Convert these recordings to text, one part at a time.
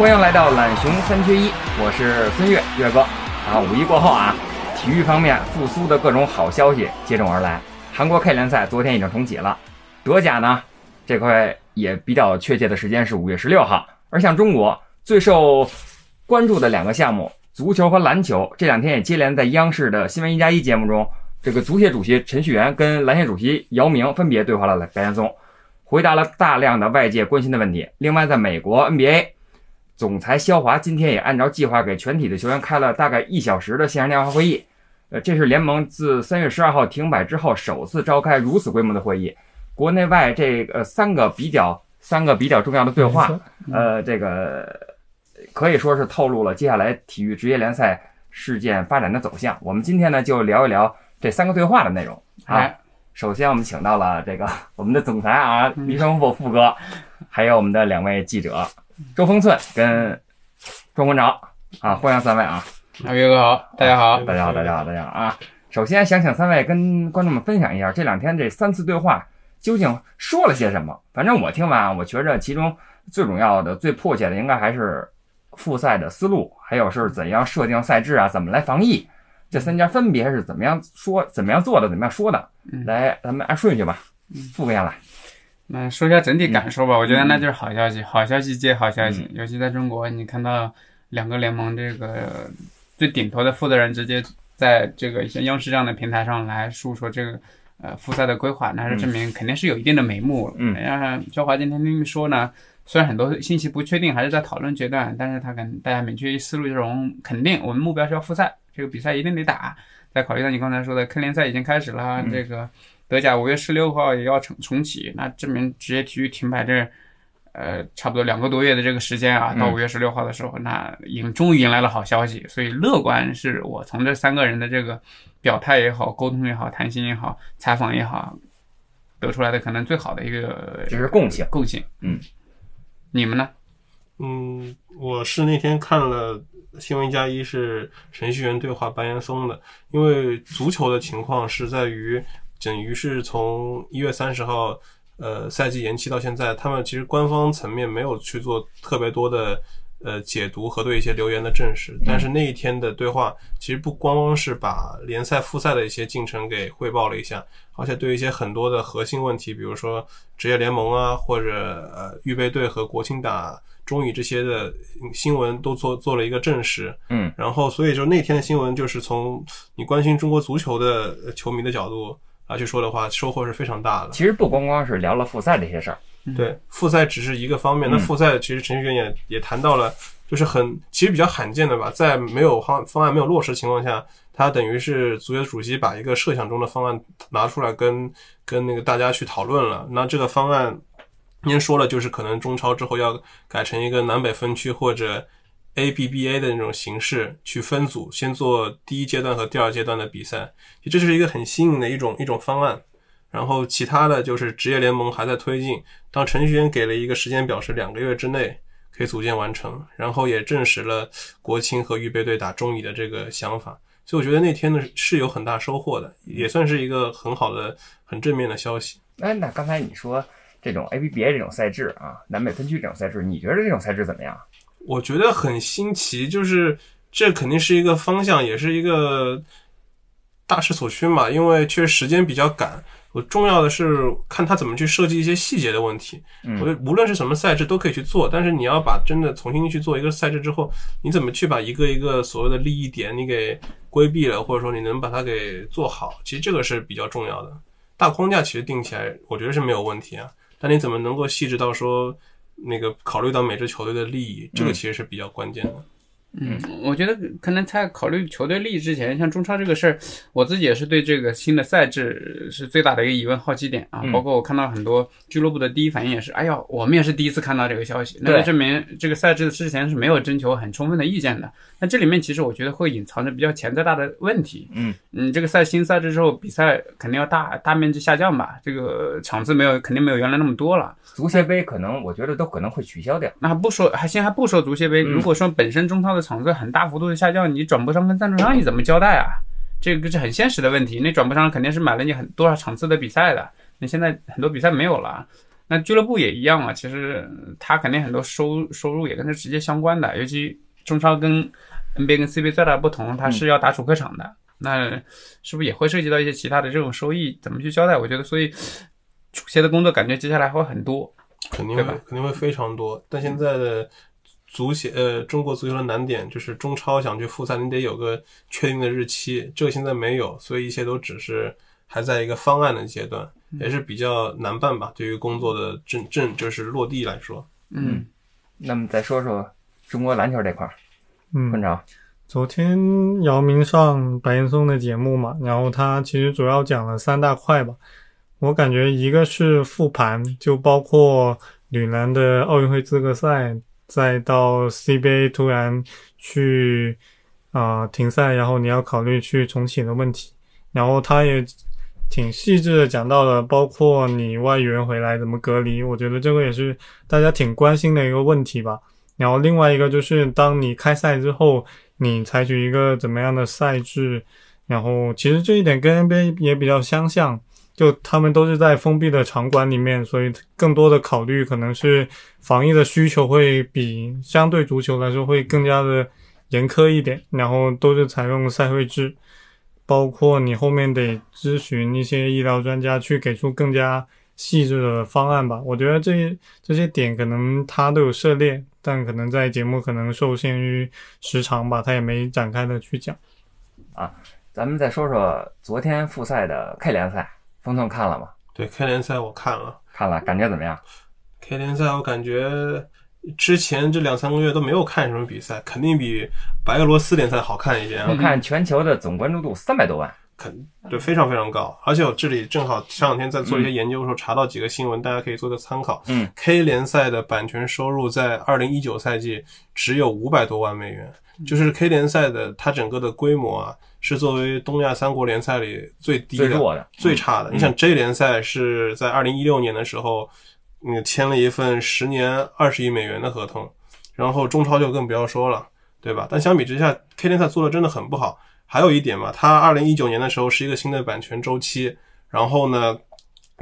欢迎来到懒熊三缺一，我是孙越越哥啊。五一过后啊，体育方面复苏的各种好消息接踵而来。韩国 K 联赛昨天已经重启了，德甲呢这块也比较确切的时间是五月十六号。而像中国最受关注的两个项目，足球和篮球，这两天也接连在央视的新闻一加一节目中，这个足协主席陈戌源跟篮协主席姚明分别对话了白岩松。回答了大量的外界关心的问题。另外，在美国 NBA 总裁肖华今天也按照计划给全体的球员开了大概一小时的线上电话会议。呃，这是联盟自三月十二号停摆之后首次召开如此规模的会议。国内外这个三个比较三个比较重要的对话，呃，这个可以说是透露了接下来体育职业联赛事件发展的走向。我们今天呢就聊一聊这三个对话的内容。哎。首先，我们请到了这个 我们的总裁啊，李双富富哥，还有我们的两位记者周峰寸跟庄国长啊，欢迎三位啊！阿岳哥好，大家好，大家好，大家好，大家好啊！首先想请三位跟观众们分享一下这两天这三次对话究竟说了些什么。反正我听完，我觉着其中最重要的、最迫切的，应该还是复赛的思路，还有是怎样设定赛制啊，怎么来防疫。这三家分别是怎么样说、怎么样做的、怎么样说的？来，咱们按顺序吧。副哥先来。那说一下整体感受吧。我觉得那就是好消息，好消息接好消息。尤其在中国，你看到两个联盟这个最顶头的负责人直接在这个像央视这样的平台上来述说这个呃复赛的规划，那是证明肯定是有一定的眉目了。嗯。然肖华今天听说呢，虽然很多信息不确定，还是在讨论阶段，但是他跟大家明确思路这种肯定，我们目标是要复赛。这个比赛一定得打。再考虑到你刚才说的科联赛已经开始了，这个德甲五月十六号也要重重启，那证明职业体育停摆这，呃，差不多两个多月的这个时间啊，到五月十六号的时候，那迎终于迎来了好消息。所以乐观是我从这三个人的这个表态也好、沟通也好、谈心也好、采访也好，得出来的可能最好的一个就是共性，共性。嗯，你们呢？嗯，我是那天看了。新闻加一是程序员对话白岩松的，因为足球的情况是在于，等于是从一月三十号，呃，赛季延期到现在，他们其实官方层面没有去做特别多的呃解读和对一些留言的证实。但是那一天的对话，其实不光光是把联赛复赛的一些进程给汇报了一下，而且对一些很多的核心问题，比如说职业联盟啊，或者呃预备队和国青打。中乙这些的新闻都做做了一个证实，嗯，然后所以就那天的新闻就是从你关心中国足球的球迷的角度啊去说的话，收获是非常大的。其实不光光是聊了复赛这些事儿，对，复赛只是一个方面。那复赛其实程序员也也谈到了，就是很其实比较罕见的吧，在没有方方案没有落实情况下，他等于是足协主席把一个设想中的方案拿出来跟跟那个大家去讨论了。那这个方案。您说了，就是可能中超之后要改成一个南北分区或者 ABBA 的那种形式去分组，先做第一阶段和第二阶段的比赛，这是一个很新颖的一种一种方案。然后其他的就是职业联盟还在推进，当程序员给了一个时间表，是两个月之内可以组建完成，然后也证实了国青和预备队打中乙的这个想法。所以我觉得那天呢是有很大收获的，也算是一个很好的、很正面的消息。哎，那刚才你说。这种 ABBA 这种赛制啊，南北分区这种赛制，你觉得这种赛制怎么样？我觉得很新奇，就是这肯定是一个方向，也是一个大势所趋嘛。因为确实时间比较赶，我重要的是看他怎么去设计一些细节的问题。我觉得无论是什么赛制都可以去做，但是你要把真的重新去做一个赛制之后，你怎么去把一个一个所谓的利益点你给规避了，或者说你能把它给做好，其实这个是比较重要的。大框架其实定起来，我觉得是没有问题啊。但你怎么能够细致到说，那个考虑到每支球队的利益，这个其实是比较关键的。嗯，我觉得可能在考虑球队利益之前，像中超这个事儿，我自己也是对这个新的赛制是最大的一个疑问、好奇点啊。嗯包括我看到很多俱乐部的第一反应也是，哎呀，我们也是第一次看到这个消息，那就证明这个赛制之前是没有征求很充分的意见的。那这里面其实我觉得会隐藏着比较潜在大的问题。嗯嗯，这个赛新赛制之后，比赛肯定要大大面积下降吧？这个场次没有，肯定没有原来那么多了。足协杯可能我觉得都可能会取消掉。那还不说，还先还不说足协杯，嗯如果说本身中超的场次很大幅度的下降，你转播商跟赞助商你怎么交代啊？这个是很现实的问题。那转播商肯定是买了你很多少场次的比赛的，那现在很多比赛没有了。那俱乐部也一样啊，其实他肯定很多收收入也跟他直接相关的，尤其中超跟 NBA 跟 CBA 最大的不同，它是要打主客场的，那是不是也会涉及到一些其他的这种收益？怎么去交代？我觉得，所以足协的工作感觉接下来会很多。肯定会肯定会非常多。但现在的足协呃，中国足球的难点就是中超想去复赛，你得有个确定的日期，这个现在没有，所以一切都只是还在一个方案的阶段，也是比较难办吧。对于工作的正正就是落地来说，嗯那么再说说中国篮球这块儿，嗯班长，昨天姚明上白岩松的节目嘛，然后他其实主要讲了三大块吧。我感觉一个是复盘，就包括女篮的奥运会资格赛，再到 CBA 突然去啊、停赛，然后你要考虑去重启的问题。然后他也挺细致的讲到了，包括你外援回来怎么隔离，我觉得这个也是大家挺关心的一个问题吧。然后另外一个就是，当你开赛之后，你采取一个怎么样的赛制？然后其实这一点跟 NBA 也比较相像，就他们都是在封闭的场馆里面，所以更多的考虑可能是防疫的需求会比相对足球来说会更加的严苛一点，然后都是采用赛会制，包括你后面得咨询一些医疗专家去给出更加细致的方案吧。我觉得这这些点可能他都有涉猎，但可能在节目可能受限于时长吧，他也没展开的去讲。啊咱们再说说昨天复赛的 K 联赛，峰总看了吗？对 K 联赛我看了看了，感觉怎么样？，K 联赛我感觉之前这两三个月都没有看什么比赛，肯定比白俄罗斯联赛好看一些啊。我看全球的总关注度三百多万，肯对非常非常高，而且我这里正好前两天在做一些研究的时候查到几个新闻，大家可以做个参考。嗯，K 联赛的版权收入在二零一九赛季只有五百多万美元，就是 K 联赛的它整个的规模啊，是作为东亚三国联赛里最低的、最弱的，最差的。你想 J 联赛是在二零一六年的时候，你，签了一份十年二十亿美元的合同，然后中超就更不要说了，对吧？但相比之下，K 联赛做的真的很不好。还有一点嘛，它二零一九年的时候是一个新的版权周期，然后呢，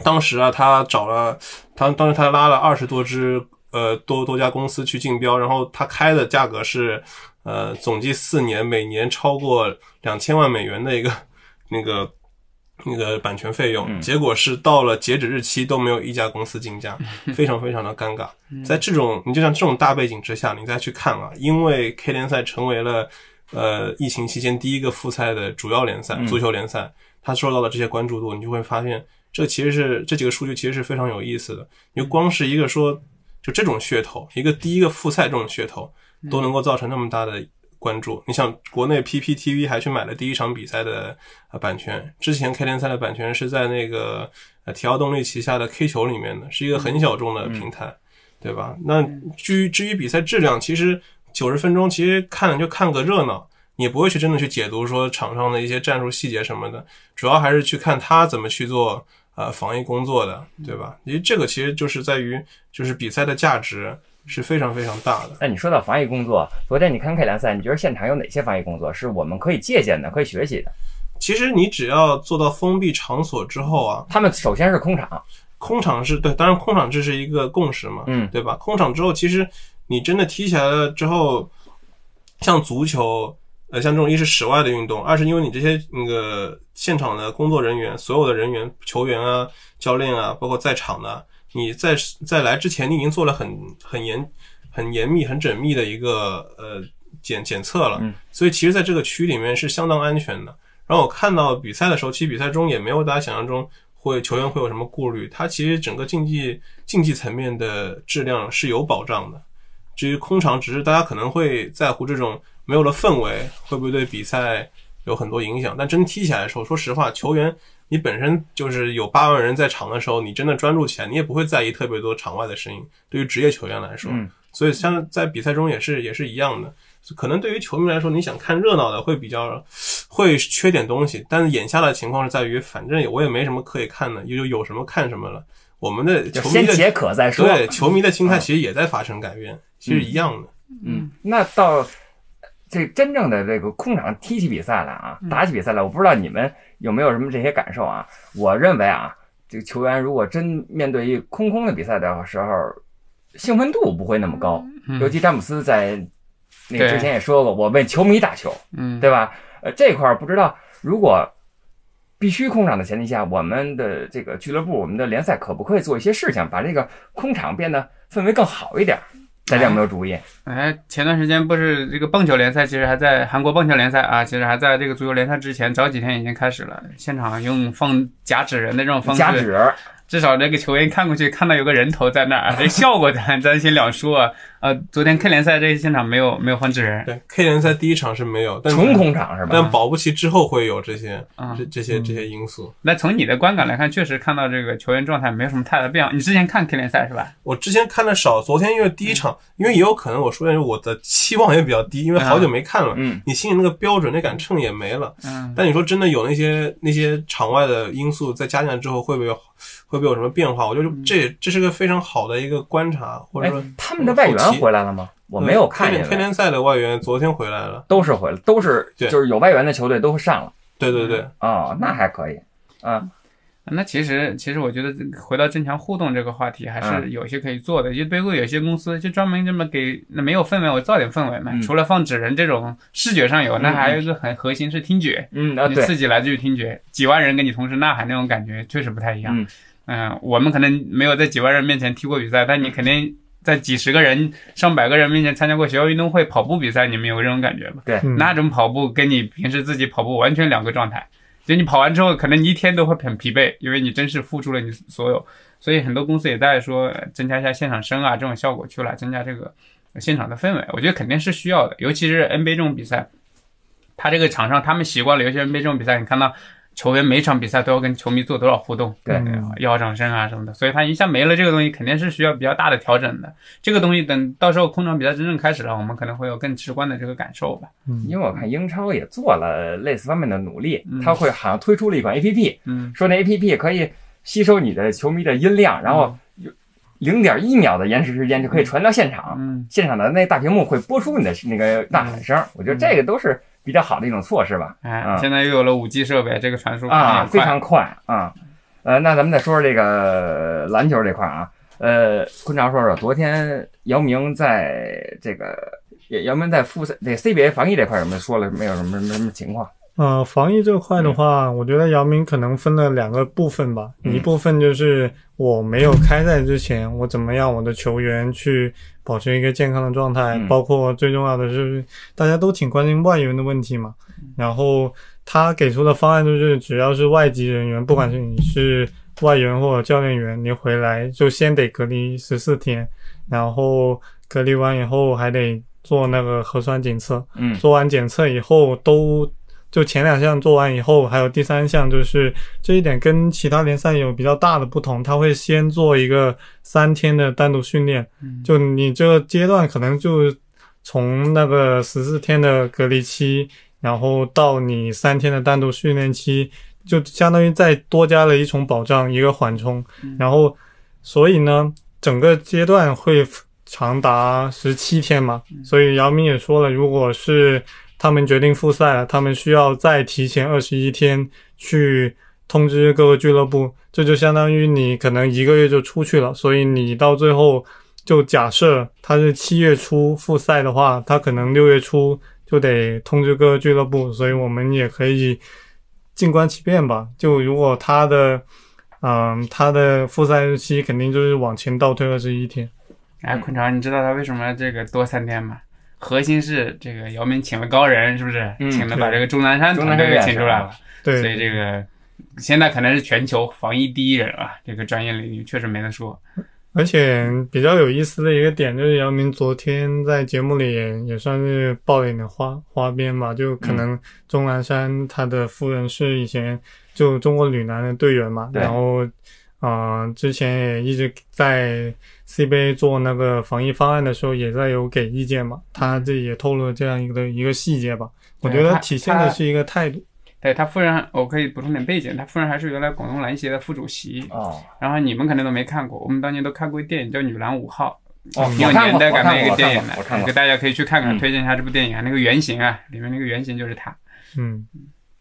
当时啊，他找了他当时他拉了二十多支呃多多家公司去竞标，然后他开的价格是呃总计四年，每年超过两千万美元的一个那个那个版权费用，嗯结果是到了截止日期都没有一家公司竞价，非常非常的尴尬。在这种你就像这种大背景之下，你再去看啊，因为 K 联赛成为了呃疫情期间第一个复赛的主要联赛，嗯足球联赛，它受到了这些关注度，你就会发现这其实是这几个数据其实是非常有意思的。你就光是一个说就这种噱头，一个第一个复赛这种噱头，都能够造成那么大的关注。你想，国内 PPTV 还去买了第一场比赛的呃版权，之前 K 联赛的版权是在那个呃体奥动力旗下的 K 球里面的，是一个很小众的平台，对吧？那至于至于比赛质量，其实九十分钟其实看了就看个热闹。你也不会去真的去解读说场上的一些战术细节什么的，主要还是去看他怎么去做呃防疫工作的，对吧？因为这个其实就是在于就是比赛的价值是非常非常大的。那你说到防疫工作，昨天你看 K 联赛，你觉得现场有哪些防疫工作是我们可以借鉴的、可以学习的？其实你只要做到封闭场所之后啊，他们首先是空场，空场是对，当然空场这是一个共识嘛，嗯对吧？空场之后，其实你真的踢起来了之后，像足球，呃，像这种一是室外的运动，二是因为你这些那个现场的工作人员，所有的人员、球员啊、教练啊，包括在场的，你在在来之前，你已经做了很很严、很严密、很缜密的一个呃检检测了，嗯所以其实在这个区里面是相当安全的。然后我看到比赛的时候，其实比赛中也没有大家想象中会球员会有什么顾虑，他其实整个竞技竞技层面的质量是有保障的。至于空场，只是大家可能会在乎这种没有了氛围，会不会对比赛有很多影响？但真踢起来的时候，说实话，球员你本身就是有八万人在场的时候，你真的专注起来，你也不会在意特别多场外的声音。对于职业球员来说，嗯所以像在比赛中也是也是一样的。可能对于球迷来说，你想看热闹的会比较会缺点东西，但是眼下的情况是在于，反正我也没什么可以看的，有有什么看什么了。我们的球迷的先解渴再说。对球迷的心态嗯其实也在发生改变，其实一样的。嗯，那到这真正的这个空场踢起比赛来啊，嗯打起比赛来，我不知道你们有没有什么这些感受啊？我认为啊，这个球员如果真面对一空空的比赛的时候，兴奋度不会那么高。嗯尤其詹姆斯在那个之前也说过，我为球迷打球，嗯，对吧？呃，这块儿不知道如果。必须空场的前提下，我们的这个俱乐部、我们的联赛可不可以做一些事情，把这个空场变得氛围更好一点？大家有没有主意？哎，前段时间不是这个棒球联赛，其实还在韩国棒球联赛啊，其实还在这个足球联赛之前，早几天已经开始了。现场用放假纸人的这种方式，假指，至少这个球员看过去看到有个人头在那儿，这 效果咱咱先两说啊。呃，昨天 K 联赛这个现场没有没有换纸人，对 K 联赛第一场是没有，但纯空场是吧？但保不齐之后会有这些啊这这些这些因素。那从你的观感来看，确实看到这个球员状态没有什么太大的变化。你之前看 K 联赛是吧？我之前看的少，昨天因为第一场，因为也有可能我说的是我的期望也比较低，因为好久没看了，嗯你心里那个标准那杆秤也没了。嗯，但你说真的有那些那些场外的因素再加进来之后，会不会有会不会有什么变化？我觉得这这是个非常好的一个观察，或者哎说，他们的外援回来了吗？我没有看见联 K 联赛的外援昨天回来了，都是回来，都是就是有外援的球队都上了对对对，哦，那还可以啊。那其实其实我觉得回到增强互动这个话题，还是有些可以做的。就背后有些公司就专门这么给那没有氛围，我造点氛围嘛。嗯除了放纸人这种视觉上有，那还有一个很核心是听觉。嗯啊，对，你刺激来自于听觉，几万人跟你同时呐喊那种感觉确实不太一样。嗯嗯、我们可能没有在几万人面前踢过比赛，但你肯定在几十个人、上百个人面前参加过学校运动会跑步比赛，你们有这种感觉吗？对，嗯那种跑步跟你平时自己跑步完全两个状态。就你跑完之后，可能你一天都会很疲惫，因为你真是付出了你所有。所以很多公司也在说呃增加一下现场声啊这种效果，去来增加这个现场的氛围。我觉得肯定是需要的，尤其是 NBA 这种比赛，他这个场上他们习惯了，尤其是 NBA 这种比赛，你看到球员每场比赛都要跟球迷做多少互动，对嗯要掌声啊什么的，所以他一下没了这个东西，肯定是需要比较大的调整的。这个东西等到时候空场比赛真正开始了，我们可能会有更直观的这个感受吧。嗯因为我看英超也做了类似方面的努力嗯，他会好像推出了一款 APP，嗯说那 APP 可以吸收你的球迷的音量，然后零点一秒的延时时间就可以传到现场，嗯。现场的那大屏幕会播出你的那个呐喊声。我觉得这个都是比较好的一种措施吧。现在又有了五 G 设备，这个传输啊，非常快啊。呃，那咱们再说说这个篮球这块啊。呃，坤潮说说，昨天姚明在这个姚明在复赛那 CBA 防疫这块有没有说了没有什么什么什么情况？呃，防疫这块的话，我觉得姚明可能分了两个部分吧。嗯一部分就是我没有开赛之前，我怎么样我的球员去保持一个健康的状态，嗯包括最重要的是大家都挺关心外援的问题嘛。然后他给出的方案就是，只要是外籍人员，不管是你是外援或者教练员，你回来就先得隔离十四天，然后隔离完以后还得做那个核酸检测。嗯做完检测以后都就前两项做完以后，还有第三项就是这一点跟其他联赛有比较大的不同，他会先做一个三天的单独训练，嗯。就你这个阶段可能就从那个十四天的隔离期，然后到你三天的单独训练期，就相当于再多加了一重保障，一个缓冲，然后所以呢，整个阶段会长达十七天嘛，所以姚明也说了，如果是他们决定复赛了，他们需要再提前二十一天去通知各个俱乐部，这就相当于你可能一个月就出去了，所以你到最后就假设他是七月初复赛的话，他可能六月初就得通知各个俱乐部，所以我们也可以静观其变吧。就如果他的，嗯，他的复赛日期肯定就是往前倒推二十一天。哎，坤潮，你知道他为什么这个多三天吗？核心是这个姚明请了高人，是不是？嗯请了把这个钟南山团队给请出来了，对，所以这个现在可能是全球防疫第一人啊，这个专业领域确实没得说。而且比较有意思的一个点就是，姚明昨天在节目里也也算是爆了一点花花边吧，就可能钟南山他的夫人是以前就中国女篮的队员嘛，对。然后啊、呃之前也一直在 CBA 做那个防疫方案的时候，也在有给意见嘛，他这也透露了这样一个一个细节吧，我觉得体现的是一个态度。对他夫人，我可以补充点背景，他夫人还是原来广东篮协的副主席。哦，然后你们可能都没看过，我们当年都看过一电影叫《女篮五号》，哦挺有年代感的一个电影的我看过我看，过给大家可以去看看，嗯推荐一下这部电影啊。那个原型啊，里面那个原型就是他。嗯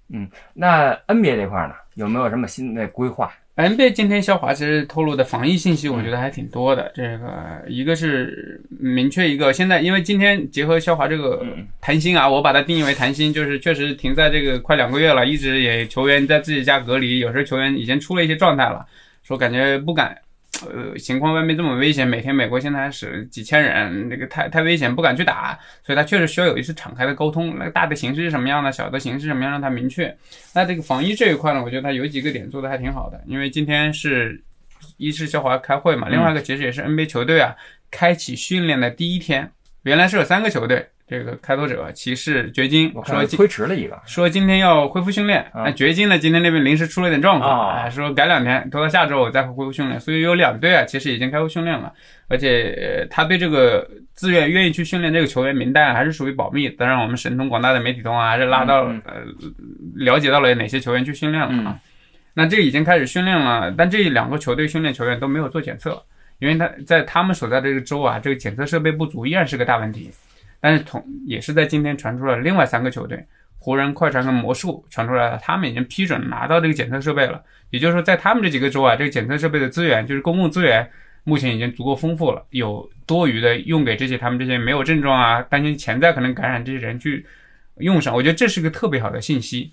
嗯，那 NBA 这块呢，有没有什么新的规划？NBA 今天肖华其实透露的防疫信息，我觉得还挺多的。这个一个是明确一个，现在因为今天结合肖华这个嗯谈心啊，我把它定义为谈心，就是确实停在这个快两个月了，一直也球员在自己家隔离，有时候球员已经出了一些状态了，说感觉不敢。呃，情况外面这么危险，每天美国现在还死几千人，这个太太危险，不敢去打，所以他确实需要有一次敞开的沟通。那个大的形势是什么样的，小的形势什么样，让他明确。那这个防疫这一块呢，我觉得他有几个点做的还挺好的，因为今天是一是肖华开会嘛，另外一个其实也是 NBA 球队啊开启训练的第一天，原来是有三个球队，这个开拓者、骑士、掘金说今推迟了一个，说今天要恢复训练，啊那掘金呢今天那边临时出了点状况，说改两天，拖到下周我再恢复训练，所以有两队啊其实已经开复训练了，而且、呃他对这个自愿愿意去训练这个球员名单啊还是属于保密，当然我们神通广大的媒体通啊还是拉到、嗯呃了解到了哪些球员去训练了啊。那这已经开始训练了，但这两个球队训练球员都没有做检测，因为他在他们所在这个州啊，这个检测设备不足依然是个大问题。但是同也是在今天传出了另外三个球队，湖人、快船跟魔术传出来了，他们已经批准拿到这个检测设备了。也就是说，在他们这几个州啊，这个检测设备的资源就是公共资源，目前已经足够丰富了，有多余的用给这些他们这些没有症状啊、担心潜在可能感染这些人去用上。我觉得这是个特别好的信息。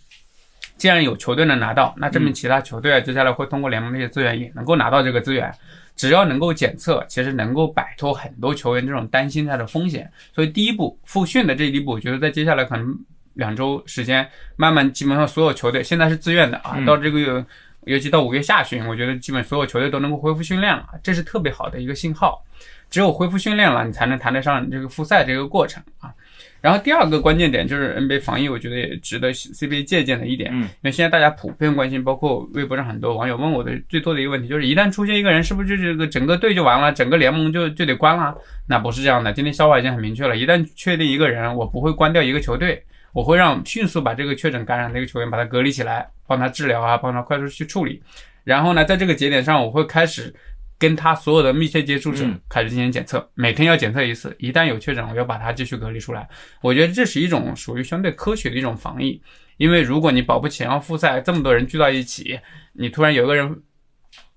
既然有球队能拿到，那证明其他球队啊，接下来会通过联盟这些资源也能够拿到这个资源。只要能够检测，其实能够摆脱很多球员这种担心他的风险。所以第一步复训的这一步，我觉得在接下来可能两周时间，慢慢基本上所有球队现在是自愿的啊，嗯到这个月尤其到五月下旬，我觉得基本所有球队都能够恢复训练了，这是特别好的一个信号。只有恢复训练了，你才能谈得上这个复赛这个过程啊。然后第二个关键点就是 NBA 防疫，我觉得也值得 CBA 借鉴的一点，嗯因为现在大家普遍关心，包括微博上很多网友问我的最多的一个问题就是，一旦出现一个人，是不是就这个整个队就完了，整个联盟就就得关了？那不是这样的。今天肖华已经很明确了，一旦确定一个人，我不会关掉一个球队，我会让迅速把这个确诊感染的一个球员把他隔离起来，帮他治疗啊，帮他快速去处理。然后呢，在这个节点上，我会开始跟他所有的密切接触者嗯开始进行检测，每天要检测一次，一旦有确诊，我要把他继续隔离出来。我觉得这是一种属于相对科学的一种防疫，因为如果你保不齐要复赛，这么多人聚到一起，你突然有个人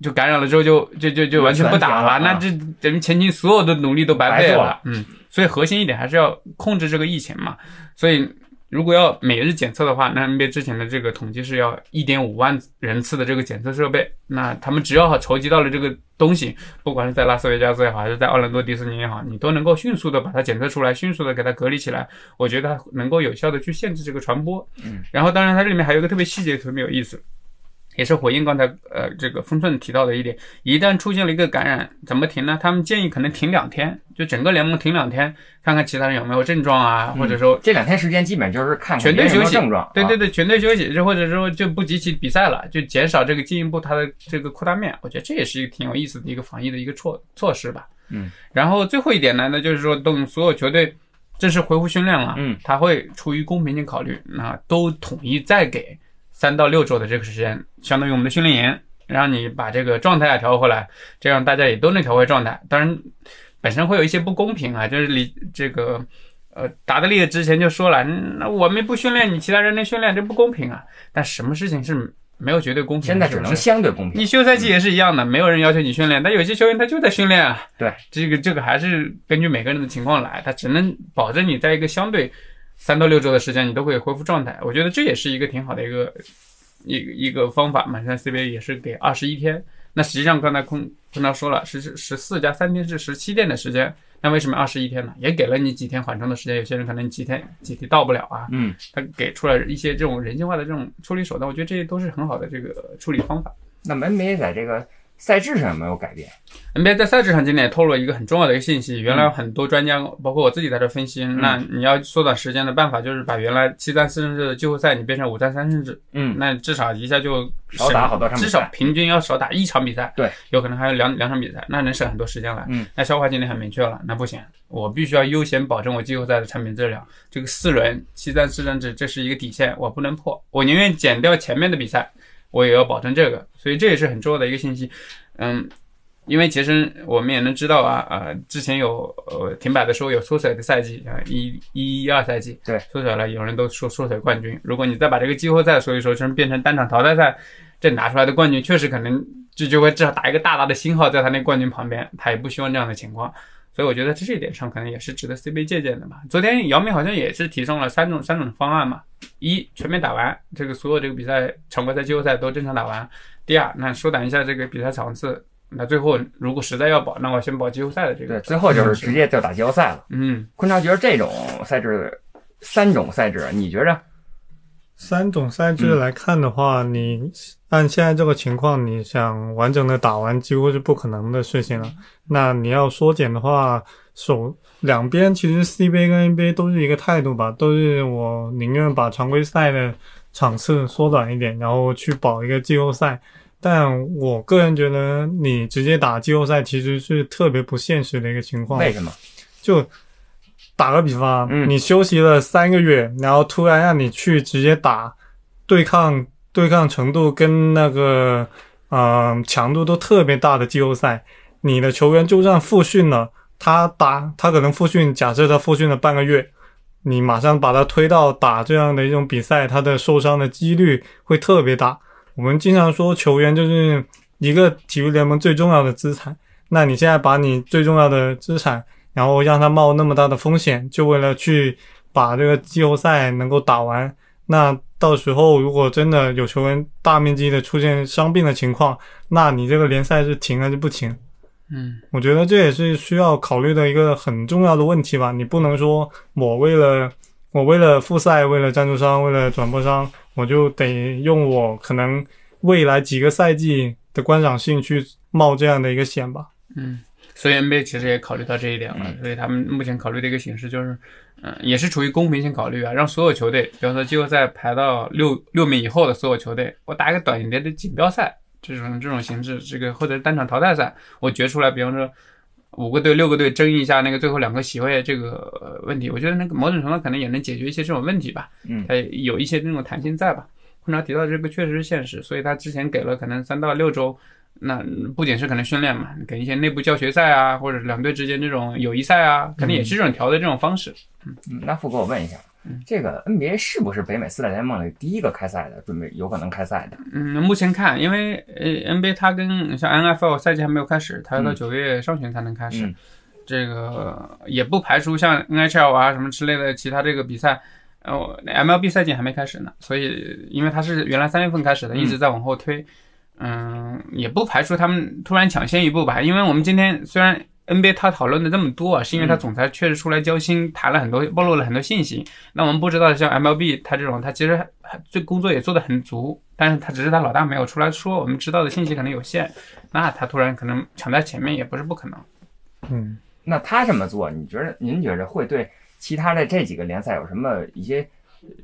就感染了之后就就就就完全不打了，那这等于前期所有的努力都白费了。嗯，所以核心一点还是要控制这个疫情嘛。所以如果要每日检测的话，那 NBA 之前的这个统计是要一点五万人次的这个检测设备，那他们只要筹集到了这个东西，不管是在拉斯维加斯也好，还是在奥兰多迪士尼也好，你都能够迅速的把它检测出来，迅速的给它隔离起来，我觉得它能够有效的去限制这个传播。嗯，然后当然它这里面还有一个特别细节特别有意思。也是回应刚才呃这个分寸提到的一点，一旦出现了一个感染，怎么停呢？他们建议可能停两天，就整个联盟停两天，看看其他人有没有症状啊，或者说这两天时间基本就是看看全队休息症状，啊，对对对，全队休息，就或者说就不集齐比赛了，就减少这个进一步它的这个扩大面。我觉得这也是一个挺有意思的一个防疫的一个措措施吧。嗯，然后最后一点呢，那就是说等所有球队正式恢复训练了，嗯，他会出于公平性考虑，那都统一再给三到六周的这个时间，相当于我们的训练营，让你把这个状态啊调回来，这样大家也都能调回状态。当然，本身会有一些不公平啊，就是你这个。呃，达德利之前就说了，嗯那我们不训练，你其他人能训练，这不公平啊。但什么事情是没有绝对公平的？现在只能相对公平。你休赛季也是一样的，没有人要求你训练，但有些球员他就在训练啊。对，这个这个还是根据每个人的情况来，他只能保证你在一个相对三到六周的时间，你都会恢复状态。我觉得这也是一个挺好的一个一个一个方法嘛。像 CBA 也是给二十一天，那实际上刚才空空涛说了，是十四加三天是十七天的时间。那为什么二十一天呢？也给了你几天缓冲的时间。有些人可能几天几天到不了啊，嗯，他给出了一些这种人性化的这种处理手段，我觉得这些都是很好的这个处理方法。那么 NBA 在这个赛制上有没有改变？NBA 在赛制上今年也透露了一个很重要的一个信息，原来很多专家，包括我自己在这分析，嗯。那你要缩短时间的办法就是把原来七战四胜制的季后赛你变成五战三胜制，嗯，那至少一下就少打好多场比赛。至少平均要少打一场比赛，对，有可能还有两两场比赛，那能省很多时间来。嗯，那消化今天很明确了，那不行，我必须要优先保证我季后赛的产品质量，这个四轮七战四胜制这是一个底线，我不能破，我宁愿减掉前面的比赛，我也要保证这个，所以这也是很重要的一个信息。嗯，因为其实我们也能知道啊，呃，之前有呃停摆的时候有缩水的赛季啊，一一一二赛季，对，缩水了，有人都说缩水冠军。如果你再把这个季后赛所以说成变成单场淘汰赛，这拿出来的冠军确实可能就就会至少打一个大大的星号在他那冠军旁边，他也不希望这样的情况。所以我觉得这一点上可能也是值得 CBA 借鉴的嘛。昨天姚明好像也是提倡了三种三种方案嘛：一全面打完，这个所有这个比赛常规赛、季后赛都正常打完；第二，那缩短一下这个比赛场次；那最后如果实在要保，那我先保季后赛的这个。对，最后就是直接就打季后赛了。嗯，昆超觉得这种赛制，三种赛制，你觉着？三种赛制来看的话，你按现在这个情况，你想完整的打完几乎是不可能的事情了。那你要缩减的话，首两边其实 CBA 跟 NBA 都是一个态度吧，都是我宁愿把常规赛的场次缩短一点，然后去保一个季后赛。但我个人觉得，你直接打季后赛其实是特别不现实的一个情况。为什么？就打个比方，嗯你休息了三个月，然后突然让你去直接打，对抗对抗程度跟那个呃强度都特别大的季后赛，你的球员就算复训了，他打他可能复训，假设他复训了半个月，你马上把他推到打这样的一种比赛，他的受伤的几率会特别大。我们经常说球员就是一个体育联盟最重要的资产，那你现在把你最重要的资产。然后让他冒那么大的风险，就为了去把这个季后赛能够打完。那到时候如果真的有球员大面积的出现伤病的情况，那你这个联赛是停还是不停？嗯，我觉得这也是需要考虑的一个很重要的问题吧。你不能说我为了我为了复赛，为了赞助商，为了转播商，我就得用我可能未来几个赛季的观赏性去冒这样的一个险吧。嗯，所以 NBA 其实也考虑到这一点了，嗯所以他们目前考虑的一个形式就是，嗯、也是出于公平性考虑啊，让所有球队，比方说季后赛排到六六名以后的所有球队，我打一个短一点的锦标赛，这种这种形式，这个或者单场淘汰赛，我决出来，比方说五个队、六个队争一下那个最后两个席位这个呃问题，我觉得那个某种程度可能也能解决一些这种问题吧，嗯它有一些那种弹性在吧。昆超提到这个确实是现实，所以他之前给了可能三到六周。那不仅是可能训练嘛，给一些内部教学赛啊，或者两队之间这种友谊赛啊，肯定也是这种调的这种方式。嗯，那富哥，我问一下嗯，这个 NBA 是不是北美四大联盟里第一个开赛的，准备有可能开赛的？嗯，目前看，因为呃 NBA 它跟像 NFL 赛季还没有开始，它要到嗯九月上旬才能开始。嗯这个也不排除像 NHL 啊什么之类的其他这个比赛。呃，MLB 赛季还没开始呢，所以因为它是原来三月份开始的，嗯一直在往后推。嗯，嗯也不排除他们突然抢先一步吧，因为我们今天虽然 NBA 他讨论的这么多啊，是因为他总裁确实出来交心，谈了很多，暴露了很多信息。那我们不知道像 MLB 他这种，他其实这工作也做得很足，但是他只是他老大没有出来说，我们知道的信息可能有限，那他突然可能抢在前面也不是不可能。嗯，那他这么做，你觉得您觉得会对其他的这几个联赛有什么一些，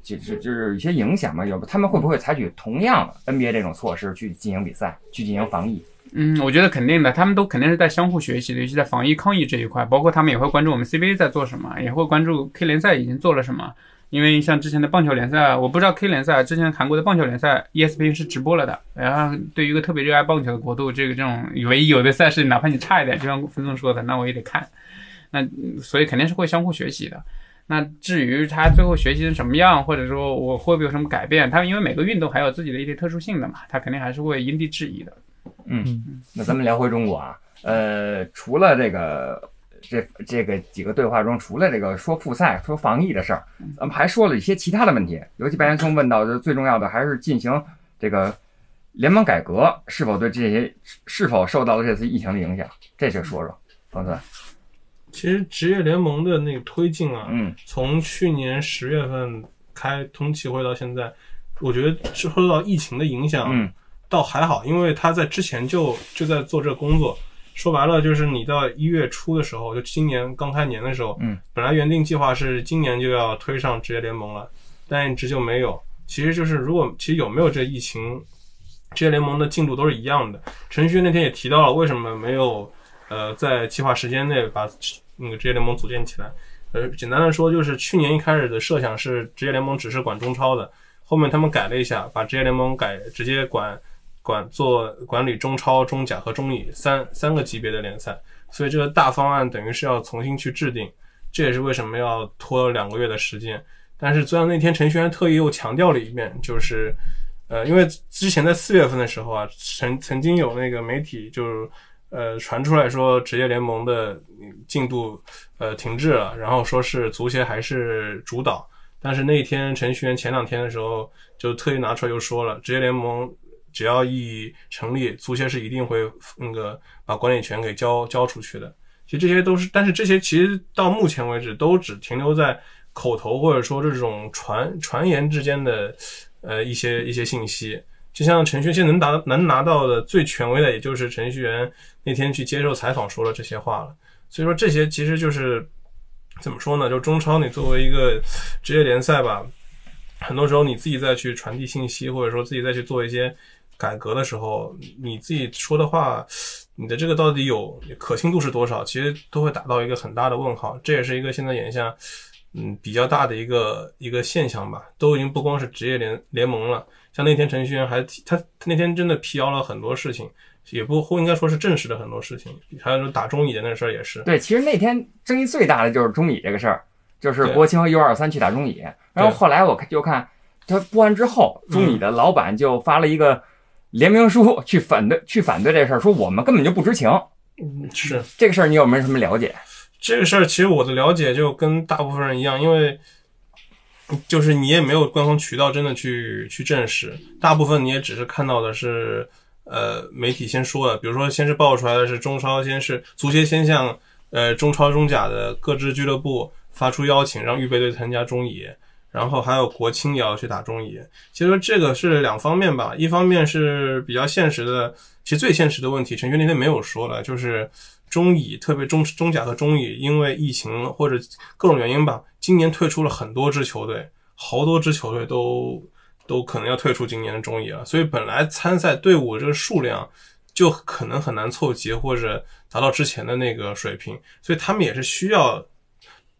就是就是一些影响吗？有他们会不会采取同样 NBA 这种措施去进行比赛，去进行防疫？嗯，我觉得肯定的，他们都肯定是在相互学习的，尤其在防疫抗疫这一块，包括他们也会关注我们 CBA 在做什么，也会关注 K 联赛已经做了什么。因为像之前的棒球联赛，我不知道 K 联赛之前韩国的棒球联赛 ESPN 是直播了的。然后对于一个特别热爱棒球的国度，这个这种唯一有的赛事，哪怕你差一点，就像分总说的，那我也得看。那所以肯定是会相互学习的。那至于他最后学习成什么样，或者说我会不会有什么改变，他因为每个运动还有自己的一些特殊性的嘛，他肯定还是会因地制宜的。嗯那咱们聊回中国啊，呃，除了这个这这个几个对话中，除了这个说复赛、说防疫的事儿，咱们还说了一些其他的问题。尤其白岩松问到的最重要的还是进行这个联盟改革是否对这些是否受到了这次疫情的影响，这就说说，冯总。其实职业联盟的那个推进啊，嗯从去年十月份开通气会到现在，我觉得受到疫情的影响，嗯倒还好，因为他在之前就就在做这个工作。说白了，就是你到一月初的时候，就今年刚开年的时候，嗯，本来原定计划是今年就要推上职业联盟了，但一直就没有。其实就是如果其实有没有这疫情，职业联盟的进度都是一样的。程序员那天也提到了，为什么没有呃在计划时间内把那个职业联盟组建起来？呃，简单的说，就是去年一开始的设想是职业联盟只是管中超的，后面他们改了一下，把职业联盟改直接管管做管理中超、中甲和中乙三三个级别的联赛，所以这个大方案等于是要重新去制定，这也是为什么要拖两个月的时间。但是，昨天那天程序员特意又强调了一遍，就是，呃，因为之前在四月份的时候啊，曾曾经有那个媒体就是，呃，传出来说职业联盟的进度呃停滞了，然后说是足协还是主导。但是那一天程序员前两天的时候就特意拿出来又说了，职业联盟只要一成立，足协是一定会那个把管理权给交交出去的。其实这些都是，但是这些其实到目前为止都只停留在口头或者说这种传传言之间的呃一些一些信息。就像程序员能拿能拿到的最权威的，也就是程序员那天去接受采访说了这些话了。所以说这些其实就是怎么说呢？就中超你作为一个职业联赛吧，很多时候你自己再去传递信息，或者说自己再去做一些改革的时候，你自己说的话，你的这个到底有可信度是多少，其实都会打到一个很大的问号。这也是一个现在眼下嗯比较大的一个一个现象吧。都已经不光是职业联联盟了，像那天程序员还他他那天真的辟谣了很多事情，也不或应该说是证实了很多事情，还有说打中乙的那事儿也是。对，其实那天争议最大的就是中乙这个事儿，就是对国青和 U 二三去打中乙，然后后来我看就看他播完之后，中乙的老板就发了一个联名书去反对去反对这事儿，说我们根本就不知情。嗯，是这个事儿你有没有什么了解？这个事儿，其实我的了解就跟大部分人一样，因为就是你也没有官方渠道真的去去证实，大部分你也只是看到的是呃媒体先说的，比如说先是爆出来的是中超，先是足协先向呃中超、中甲的各支俱乐部发出邀请，让预备队参加中乙。然后还有国青也要去打中乙，其实这个是两方面吧，一方面是比较现实的，其实最现实的问题，陈轩那天没有说了，就是中乙，特别中中甲和中乙，因为疫情或者各种原因吧，今年退出了很多支球队，好多支球队都都可能要退出今年的中乙了，所以本来参赛队伍这个数量就可能很难凑齐或者达到之前的那个水平，所以他们也是需要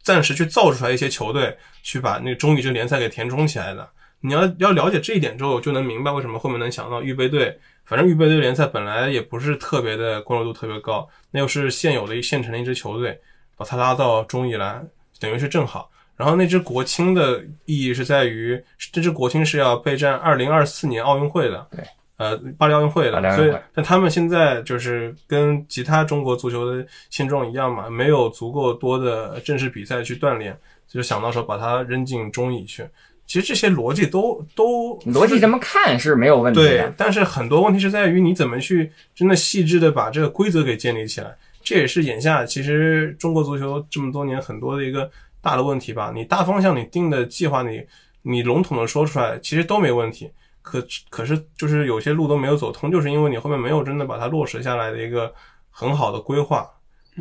暂时去造出来一些球队，去把那个中乙这联赛给填充起来的。你要要了解这一点之后，就能明白为什么后面能想到预备队。反正预备队联赛本来也不是特别的关注度特别高，那又是现有的一现成的一支球队，把他拉到中乙来，等于是正好。然后那支国青的意义是在于，这支国青是要备战二零二四年奥运会的，对，呃，巴黎奥运会的，所以但他们现在就是跟其他中国足球的现状一样嘛，没有足够多的正式比赛去锻炼，就想到说把它扔进中乙去。其实这些逻辑都都逻辑这么看是没有问题对的，，但是很多问题是在于你怎么去真的细致的把这个规则给建立起来。这也是眼下其实中国足球这么多年很多的一个大的问题吧。你大方向你定的计划你你笼统的说出来，其实都没问题。可可是就是有些路都没有走通，就是因为你后面没有真的把它落实下来的一个很好的规划。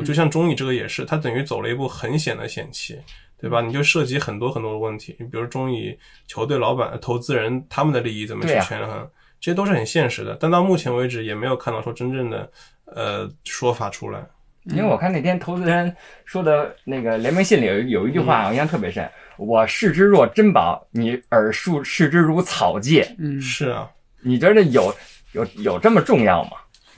就像中乙这个也是，它等于走了一步很险的险棋，对吧？你就涉及很多很多的问题，你比如中乙球队老板、投资人他们的利益怎么去权衡，这些都是很现实的。但到目前为止也没有看到说真正的呃说法出来。因为我看那天投资人说的那个联名信里有有一句话，我印象特别深：“我视之若珍宝，你耳数视之如草芥。嗯，是啊，”你觉得有有有这么重要吗？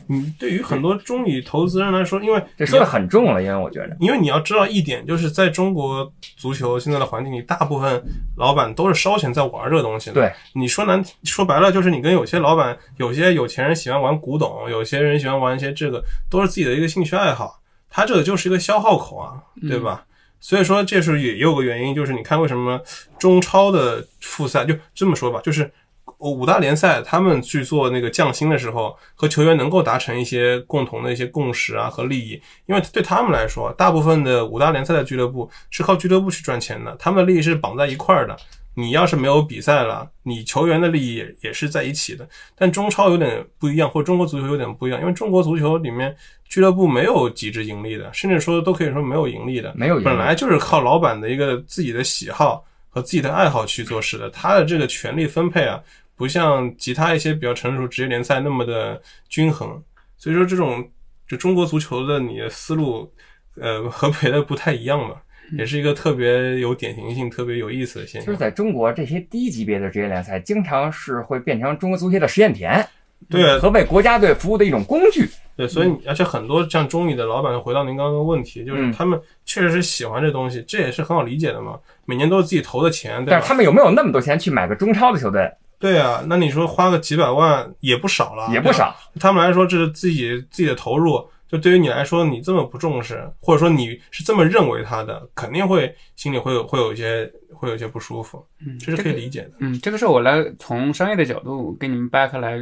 你对于很多中旅投资人来说，因为这说的很重了，因为我觉得，因为你要知道一点，就是在中国足球现在的环境里，大部分老板都是烧钱在玩这个东西的。对，你说难说白了，就是你跟有些老板、有些有钱人喜欢玩古董，有些人喜欢玩一些这个，都是自己的一个兴趣爱好。他这个就是一个消耗口啊，对吧？所以说，这是也也有个原因，就是你看为什么中超的复赛就这么说吧，就是五大联赛他们去做那个降薪的时候，和球员能够达成一些共同的一些共识啊和利益，因为对他们来说，大部分的五大联赛的俱乐部是靠俱乐部去赚钱的，他们的利益是绑在一块儿的。你要是没有比赛了，你球员的利益也也是在一起的。但中超有点不一样，或者中国足球有点不一样，因为中国足球里面俱乐部没有极致盈利的，甚至说都可以说没有盈利的，没有盈利本来就是靠老板的一个自己的喜好和自己的爱好去做事的。他的这个权力分配啊，不像其他一些比较成熟职业联赛那么的均衡。所以说，这种就中国足球的你的思路，呃，和别的不太一样嘛。也是一个特别有典型性、特别有意思的现象。就是在中国这些低级别的职业联赛，经常是会变成中国足协的实验田，对和为国家队服务的一种工具。对，所以你而且很多像中乙的老板，回到您刚刚的问题，就是嗯他们确实是喜欢这东西，这也是很好理解的嘛。每年都是自己投的钱，对？但是他们有没有那么多钱去买个中超的球队？对啊，那你说花个几百万也不少了，也不少。他们来说，这是自己自己的投入。就对于你来说，你这么不重视，或者说你是这么认为他的，肯定会心里会有会有一些会有一些不舒服，嗯，这是可以理解的。嗯，这个事儿我来从商业的角度跟你们掰开来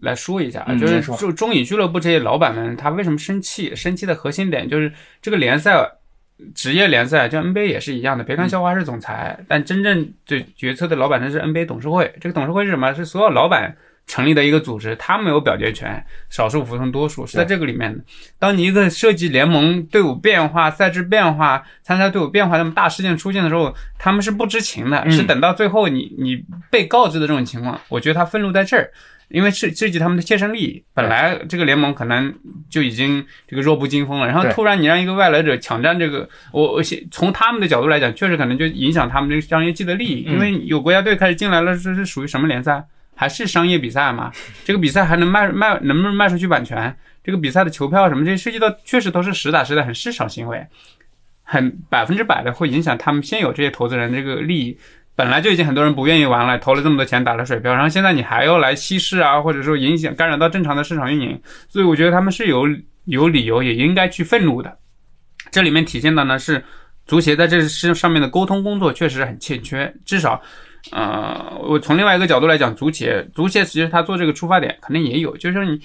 来说一下啊，就是就中乙俱乐部这些老板们，他为什么生气？生气的核心点就是这个联赛，职业联赛，就 NBA 也是一样的。别看肖华是总裁，但真正最决策的老板呢是 NBA 董事会。这个董事会是什么？是所有老板成立的一个组织，他们有表决权，少数服从多数，是在这个里面的。当你一个涉及联盟队伍变化、赛制变化、参赛队伍变化那么大事件出现的时候，他们是不知情的，嗯是等到最后你你被告知的这种情况，我觉得他愤怒在这儿。因为涉涉及他们的切身利益，本来这个联盟可能就已经这个弱不禁风了，然后突然你让一个外来者抢占这个，我我先从他们的角度来讲，确实可能就影响他们这个商业季的利益，嗯因为有国家队开始进来了，这是属于什么联赛？还是商业比赛嘛？这个比赛还能卖卖，能不能卖出去版权？这个比赛的球票什么，这些涉及到确实都是实打实的很市场行为，很百分之百的会影响他们现有这些投资人这个利益。本来就已经很多人不愿意玩了，投了这么多钱打了水漂，然后现在你还要来稀释啊，或者说影响干扰到正常的市场运营，所以我觉得他们是有有理由也应该去愤怒的。这里面体现的呢是足协在这事上面的沟通工作确实很欠缺，至少，呃，我从另外一个角度来讲，足协足协其实他做这个出发点肯定也有，就是说你。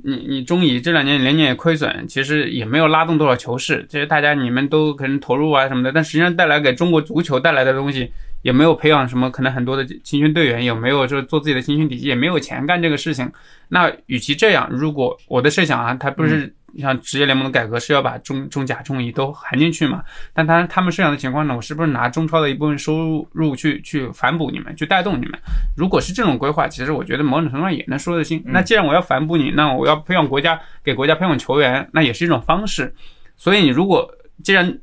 你你中乙这两年连年也亏损，其实也没有拉动多少球市，这些大家你们都可能投入啊什么的，但实际上带来给中国足球带来的东西，也没有培养什么可能很多的青训队员，也没有就是做自己的青训体系，也没有钱干这个事情。那与其这样，如果我的设想啊，他不是像职业联盟的改革是要把中中甲、中乙都含进去嘛？但他他们设想的情况呢，我是不是拿中超的一部分收入去去反哺你们，去带动你们？如果是这种规划，其实我觉得某种程度上也能说得清。那既然我要反哺你，那我要培养国家给国家培养球员，那也是一种方式。所以你如果既然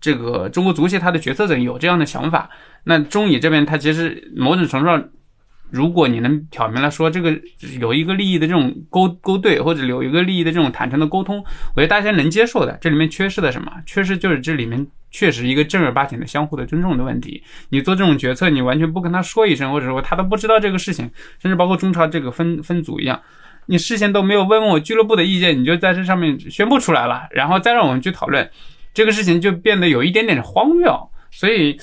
这个中国足协他的决策者有这样的想法，那中乙这边他其实某种程度上。如果你能挑明了说这个有一个利益的这种勾勾兑，或者有一个利益的这种坦诚的沟通，我觉得大家能接受的。这里面缺失的什么？缺失就是这里面确实一个正儿八经的相互的尊重的问题。你做这种决策，你完全不跟他说一声，或者说他都不知道这个事情，甚至包括中超这个分分组一样，你事先都没有问问我俱乐部的意见，你就在这上面宣布出来了，然后再让我们去讨论，这个事情就变得有一点点荒谬。所以。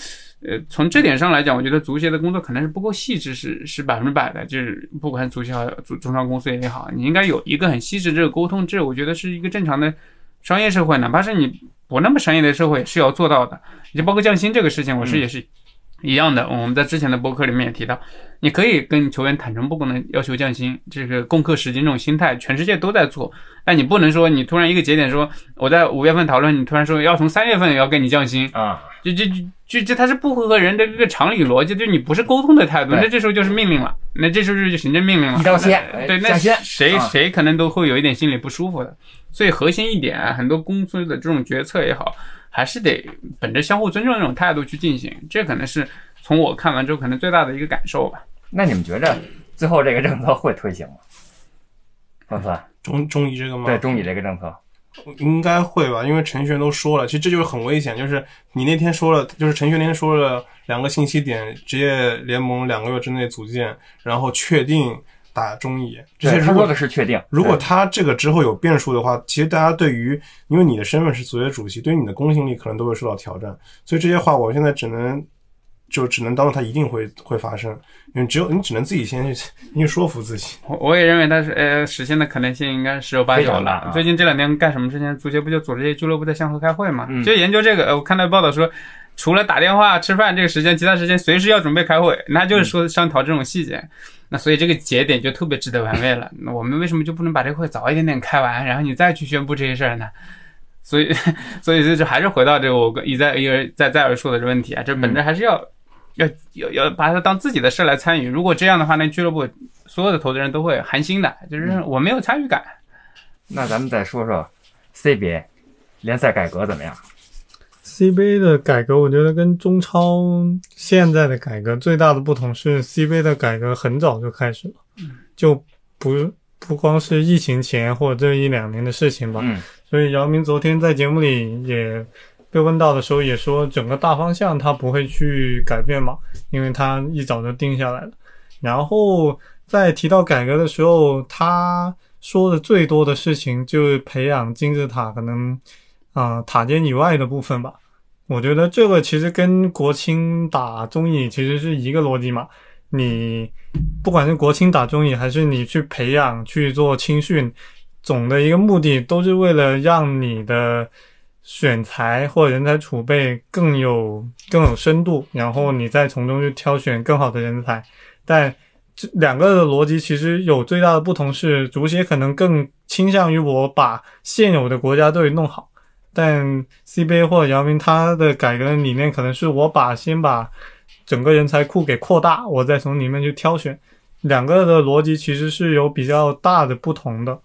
呃，从这点上来讲，我觉得足协的工作可能是不够细致，是是百分之百的。就是不管足协好、足中超公司也好，你应该有一个很细致这个沟通，这我觉得是一个正常的商业社会，哪怕是你不那么商业的社会也是要做到的。就包括降薪这个事情，我是也是一样的。我们在之前的博客里面也提到，你可以跟球员坦诚不公的要求降薪，这个攻克时间这种心态，全世界都在做。但你不能说你突然一个节点说我在五月份讨论，你突然说要从三月份要跟你降薪，啊，就就就就这它是不符合人的这个常理逻辑，就你不是沟通的态度，那这时候就是命令了，那这时候就是行政命令了，一刀切对，那谁啊谁可能都会有一点心里不舒服的。所以核心一点啊，很多公司的这种决策也好，还是得本着相互尊重的这种态度去进行，这可能是从我看完之后可能最大的一个感受吧。那你们觉着最后这个政策会推行吗？公司中中医这个吗？对中医这个政策，应该会吧，因为程序员都说了，其实这就是很危险。就是你那天说了，就是程序员那天说了两个信息点，职业联盟两个月之内组建，然后确定打中乙。这些对他说如果的是确定，如果他这个之后有变数的话，其实大家对于因为你的身份是足协主席，对于你的公信力可能都会受到挑战。所以这些话我现在只能就只能当做它一定会会发生，因为只有你只能自己先去你去说服自己。我我也认为它是呃实现的可能性应该是十有八九了。最近这两天干什么之前，足协不就组织这些俱乐部在相互开会嘛？嗯就研究这个。呃我看到报道说，除了打电话、吃饭这个时间，其他时间随时要准备开会，那就是说商讨这种细节。那所以这个节点就特别值得玩味了。那我们为什么就不能把这个会早一点点开完，然后你再去宣布这些事儿呢？所以，所以这就还是回到这个我一再一而再再而说的这问题啊，这本质还是要、要要要把它当自己的事来参与。如果这样的话，那俱乐部所有的投资人都会寒心的，就是我没有参与感。那咱们再说说 CBA 联赛改革怎么样？CBA 的改革，我觉得跟中超现在的改革最大的不同是，CBA 的改革很早就开始了，就不不光是疫情前或者这一两年的事情吧。嗯所以姚明昨天在节目里也被问到的时候也说，整个大方向他不会去改变嘛，因为他一早就定下来了。然后在提到改革的时候，他说的最多的事情就是培养金字塔，可能啊、呃塔尖以外的部分吧。我觉得这个其实跟国青打中乙其实是一个逻辑嘛。你不管是国青打中乙，还是你去培养去做青训，总的一个目的都是为了让你的选材或人才储备更有更有深度，然后你再从中去挑选更好的人才。但这两个的逻辑其实有最大的不同是，足协可能更倾向于我把现有的国家队弄好，但 CBA 或者姚明他的改革的理念可能是我把先把整个人才库给扩大，我再从里面去挑选。两个的逻辑其实是有比较大的不同的。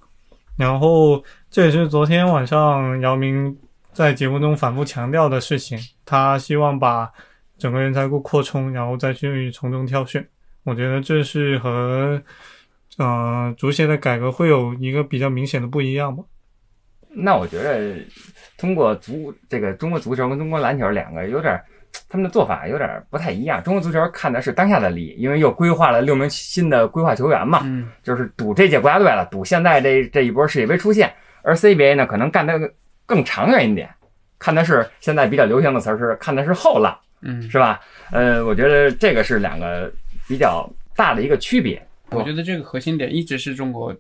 然后这也是昨天晚上姚明在节目中反复强调的事情，他希望把整个人才库扩充，然后再去从中挑选。我觉得这是和呃足协的改革会有一个比较明显的不一样吧。那我觉得通过足这个中国足球跟中国篮球两个有点儿，他们的做法有点儿不太一样。中国足球看的是当下的利益，因为又规划了六名新的规划球员嘛，嗯，就是赌这届国家队了，赌现在这这一波世界杯出现。而 CBA 呢，可能干得更长远一点，看的是现在比较流行的词儿是看的是后浪，嗯，是吧？呃，我觉得这个是两个比较大的一个区别。我觉得这个核心点一直是中国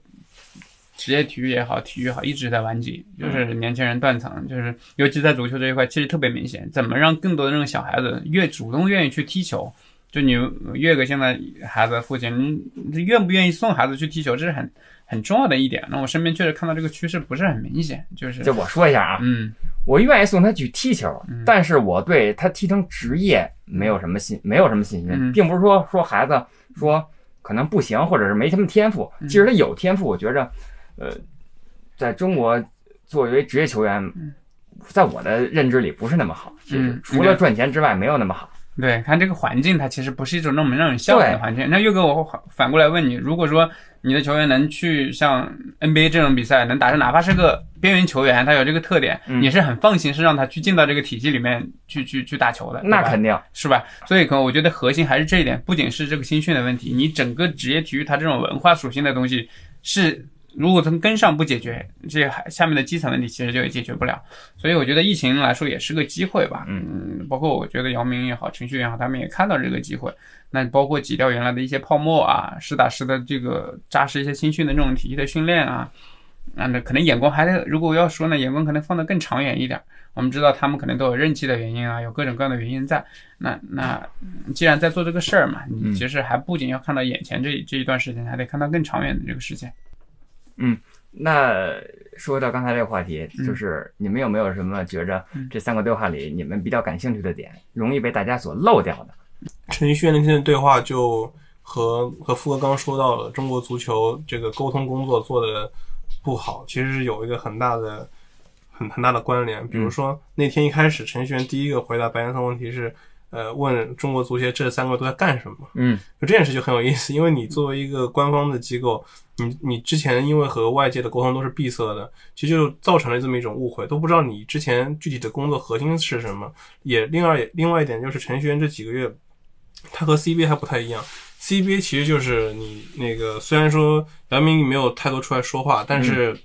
职业体育也好，体育好，一直在顽疾，就是年轻人断层，就是尤其在足球这一块，其实特别明显。怎么让更多的这种小孩子越主动愿意去踢球？就你岳哥现在孩子父亲，你愿不愿意送孩子去踢球，这是很很重要的一点。那我身边确实看到这个趋势不是很明显，就是就我说一下啊，嗯我愿意送他去踢球嗯，但是我对他踢成职业没有什么信，没有什么信心，嗯并不是说说孩子说可能不行，或者是没什么天赋。嗯即使他有天赋，我觉着，呃，在中国作为职业球员，在我的认知里不是那么好。其实嗯除了赚钱之外，没有那么好。对，看这个环境，它其实不是一种那么让人向往的环境。那岳哥，我反反过来问你，如果说你的球员能去像 NBA 这种比赛，能打上哪怕是个边缘球员，他有这个特点，嗯你是很放心，是让他去进到这个体系里面去去去打球的，那肯定，是吧？所以可能我觉得核心还是这一点，不仅是这个新训的问题，你整个职业体育它这种文化属性的东西是。如果从根上不解决，这些还下面的基层问题其实就也解决不了。所以我觉得疫情来说也是个机会吧。嗯，包括我觉得姚明也好，程序员也好，他们也看到这个机会。那包括挤掉原来的一些泡沫啊，实打实的这个扎实一些新训的这种体系的训练啊，啊，那可能眼光还得，如果要说呢，眼光可能放得更长远一点。我们知道他们可能都有任期的原因啊，有各种各样的原因在。那那嗯既然在做这个事儿嘛，你其实还不仅要看到眼前这这一段时间，还得看到更长远的这个时间。那说到刚才这个话题，嗯就是你们有没有什么觉着嗯这三个对话里你们比较感兴趣的点，容易被大家所漏掉的？陈奕迅那天的对话就和和富哥刚刚说到了，中国足球这个沟通工作做的不好，其实是有一个很大的很很大的关联。比如说那天一开始，陈奕迅第一个回答白岩松问题是，呃，问中国足协这三个都在干什么。嗯就这件事就很有意思，因为你作为一个官方的机构，你你之前因为和外界的沟通都是闭塞的，其实就造成了这么一种误会，都不知道你之前具体的工作核心是什么。也另外另外一点就是程序员这几个月，他和 CBA 还不太一样。CBA 其实就是你那个虽然说姚明没有太多出来说话，但是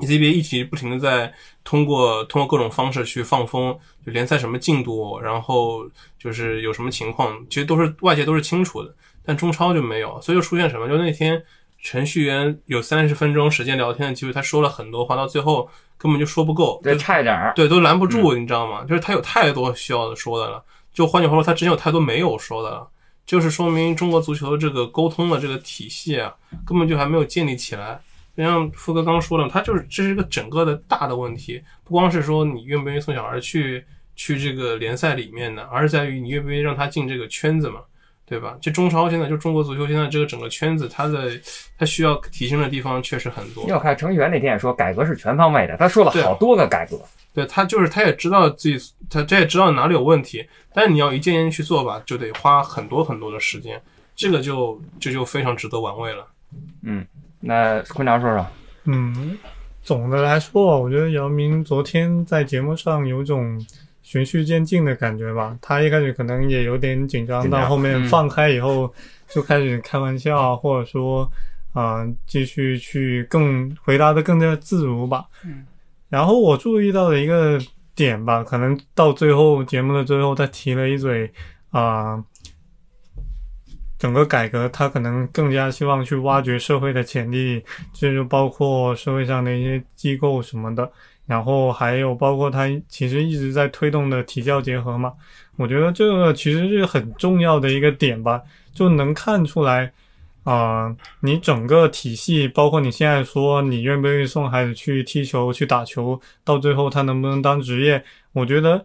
CBA 一直不停的在通过通过各种方式去放风，就联赛什么进度，然后就是有什么情况，其实都是外界都是清楚的，但中超就没有，所以就出现什么，就那天程序员有三十分钟时间聊天的机会，他说了很多话，到最后根本就说不够，对，就差一点儿。对，都拦不住，你知道吗？就是他有太多需要说的了。就换句话说，他之前有太多没有说的了，就是说明中国足球的这个沟通的这个体系啊，根本就还没有建立起来。就像富哥刚说的，他就是这是一个整个的大的问题，不光是说你愿不愿意送小孩去去这个联赛里面呢，而是在于你愿不愿意让他进这个圈子嘛，对吧？就中超现在就中国足球现在这个整个圈子，它的它需要提升的地方确实很多。要看程序员那天也说，改革是全方位的，他说了对好多个改革。对他就是他也知道自己，他他也知道哪里有问题，但是你要一件件去做吧，就得花很多很多的时间，这个就这就非常值得玩味了。那坤达说说，嗯，总的来说，我觉得姚明昨天在节目上有种循序渐进的感觉吧。他一开始可能也有点紧张，到后面嗯放开以后就开始开玩笑，或者说啊、呃继续去更回答的更加自如吧。嗯。然后我注意到的一个点吧，可能到最后节目的最后，他提了一嘴啊。整个改革，他可能更加希望去挖掘社会的潜力，这就包括社会上的一些机构什么的，然后还有包括他其实一直在推动的体教结合嘛，我觉得这个其实是很重要的一个点吧，就能看出来，啊、你整个体系，包括你现在说你愿不愿意送孩子去踢球、去打球，到最后他能不能当职业，我觉得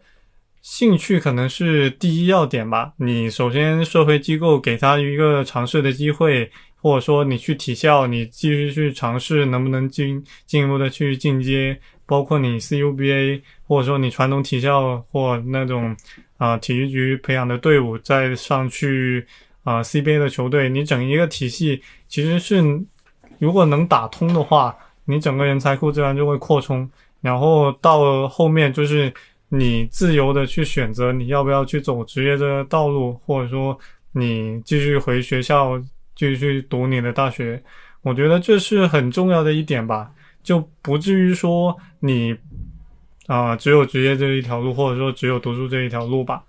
兴趣可能是第一要点吧。你首先社会机构给他一个尝试的机会，或者说你去体校，你继续去尝试能不能进进一步的去进阶，包括你 CUBA 或者说你传统体校或那种啊、体育局培养的队伍再上去啊、CBA 的球队，你整一个体系其实是如果能打通的话，你整个人才库自然就会扩充，然后到后面就是你自由的去选择你要不要去走职业的道路，或者说你继续回学校继续读你的大学，我觉得这是很重要的一点吧，就不至于说你啊、只有职业这一条路，或者说只有读书这一条路吧。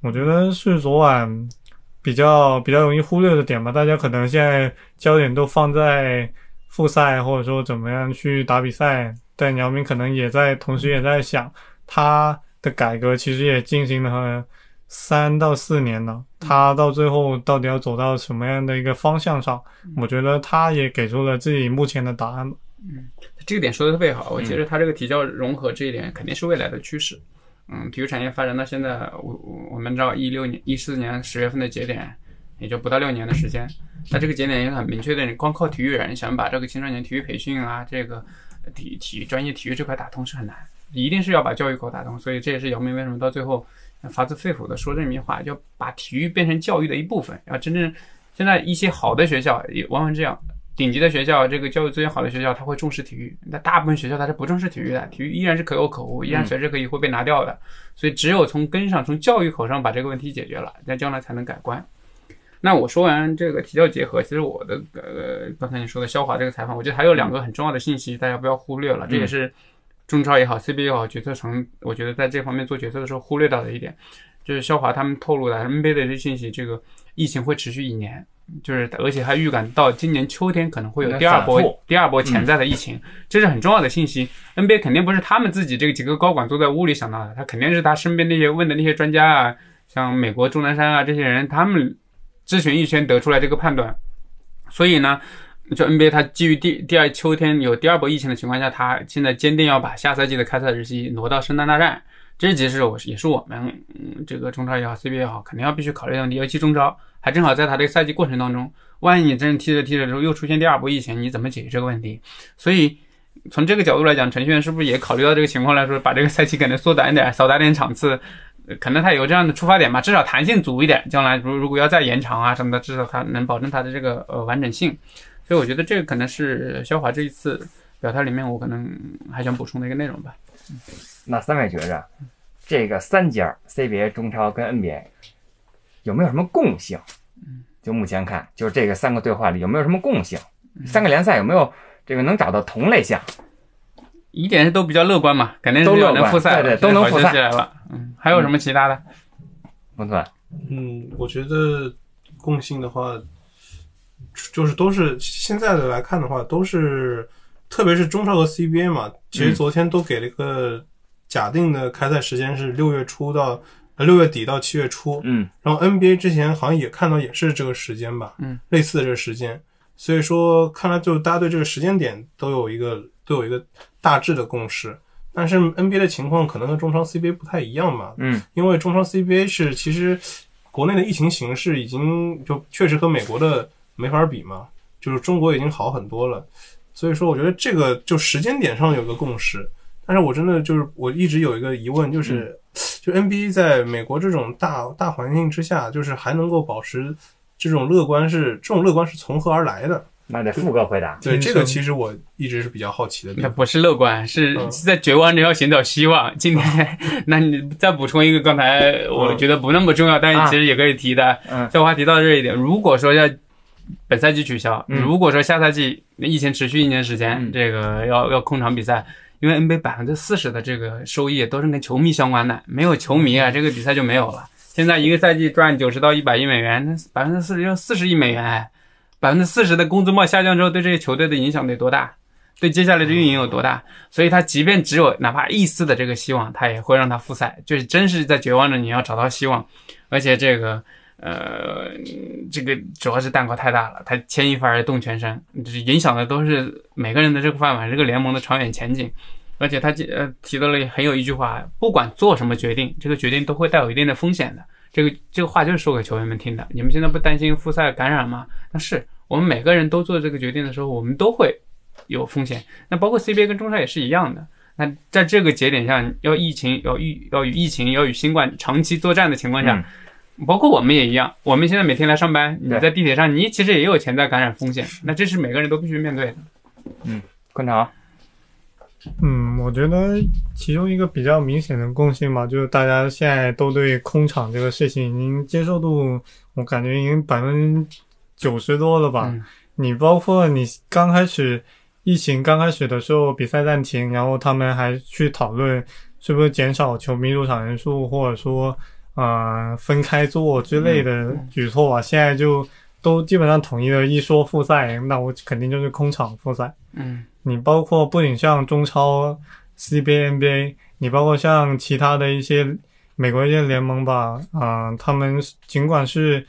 我觉得是昨晚比较比较容易忽略的点吧，大家可能现在焦点都放在复赛或者说怎么样去打比赛，但姚明可能也在同时也在想他的改革其实也进行了三到四年了，他到最后到底要走到什么样的一个方向上，我觉得他也给出了自己目前的答案嗯。这个点说的特别好，我觉得它这个体教融合这一点肯定是未来的趋势。嗯，体育产业发展到现在，我我我们知道一六年、一四年十月份的节点，也就不到六年的时间。那这个节点也很明确的，你光靠体育人想把这个青少年体育培训啊，这个体体育专业体育这块打通是很难，一定是要把教育口打通。所以这也是姚明为什么到最后发自肺腑的说这么一句话，要把体育变成教育的一部分，要真正现在一些好的学校也往往这样。顶级的学校，这个教育资源好的学校，他会重视体育。那大部分学校它是不重视体育的，体育依然是可有可无，依然随时可以会被拿掉的。所以只有从根上，从教育口上把这个问题解决了，那将来才能改观。那我说完这个体教结合，其实我的呃刚才你说的肖华这个采访，我觉得还有两个很重要的信息，大家不要忽略了，这也是中超也好，CBA 也好，决策层我觉得在这方面做决策的时候忽略到的一点，就是肖华他们透露的 NBA 的这些信息，这个疫情会持续一年。就是，而且还预感到今年秋天可能会有第二波第二波潜在的疫情，这是很重要的信息。NBA 肯定不是他们自己这个几个高管坐在屋里想到的，他肯定是他身边那些问的那些专家啊，像美国钟南山啊这些人，他们咨询一圈得出来这个判断。所以呢，就 NBA 它基于第第二秋天有第二波疫情的情况下，它现在坚定要把下赛季的开赛日期挪到圣诞大战。这其实我也是我们嗯这个中超也好，CBA 也好，肯定要必须考虑的问题。尤其中超还正好在它这个赛季过程当中，万一你真踢着踢着之后又出现第二波疫情，你怎么解决这个问题？所以从这个角度来讲，程序员是不是也考虑到这个情况来说，把这个赛季可能缩短一点，少打点场次？可能他有这样的出发点吧，至少弹性足一点。将来如如果要再延长啊什么的，至少他能保证他的这个呃完整性。所以我觉得这个可能是肖华这一次表态里面我可能还想补充的一个内容吧。那三位觉着这个三家 CBA、中超跟 NBA 有没有什么共性？就目前看，就是这个三个对话里有没有什么共性？三个联赛有没有这个能找到同类项？一点是都比较乐观嘛，肯定是都乐观能复赛，对对都能复赛起来了。嗯，还有什么其他的？孟总，嗯，我觉得共性的话，就是都是现在的来看的话，都是特别是中超和 CBA 嘛，其实嗯。昨天都给了一个假定的开赛时间是六月初到呃六月底到七月初，嗯。然后 NBA 之前好像也看到也是这个时间吧，嗯，类似的这个时间，所以说看来就大家对这个时间点都有一个都有一个大致的共识。但是 NBA 的情况可能和中超 CBA 不太一样嘛，嗯因为中超 CBA 是其实国内的疫情形势已经就确实和美国的没法比嘛，就是中国已经好很多了，所以说我觉得这个就时间点上有个共识。但是我真的就是我一直有一个疑问，就是、就 NBA 在美国这种大大环境之下，就是还能够保持这种乐观是这种乐观是从何而来的？那得富哥回答。对这个其实我一直是比较好奇的。那不是乐观，是在绝望中要寻找希望。今天，那你再补充一个，刚才我觉得不那么重要，但是其实也可以提的。嗯这话题到这一点，如果说要本赛季取消，嗯如果说下赛季疫情持续一年时间，嗯这个要要控场比赛，因为 NBA 百分之四十的这个收益都是跟球迷相关的，没有球迷啊，这个比赛就没有了。现在一个赛季赚九十到一百亿美元，那百分之四十要四十亿美元，哎，百分之四十的工资帽下降之后，对这些球队的影响得多大？对接下来的运营有多大？所以他即便只有哪怕一丝的这个希望，他也会让他复赛，就是真是在绝望着你要找到希望，而且这个呃，这个主要是蛋糕太大了，他牵一发而动全身，就是影响的都是每个人的这个饭碗，这个联盟的长远前景。而且他呃提到了很有一句话，不管做什么决定，这个决定都会带有一定的风险的。这个这个话就是说给球员们听的。你们现在不担心复赛感染吗？那是我们每个人都做这个决定的时候，我们都会有风险。那包括 CBA 跟中超也是一样的。那在这个节点上，要疫情要疫要与疫情要与新冠长期作战的情况下，包括我们也一样。我们现在每天来上班，你在地铁上，你其实也有潜在感染风险。那这是每个人都必须面对的。嗯，观察，嗯，我觉得其中一个比较明显的共性吧，就是大家现在都对空场这个事情已经接受度，我感觉已经百分之九十多了吧。嗯你包括你刚开始疫情刚开始的时候，比赛暂停，然后他们还去讨论是不是减少球迷入场人数，或者说呃分开做之类的举措吧。现在就都基本上统一了一说复赛，那我肯定就是空场复赛。嗯你包括不仅像中超、CBA、NBA，你包括像其他的一些美国一些联盟吧，啊、他们尽管是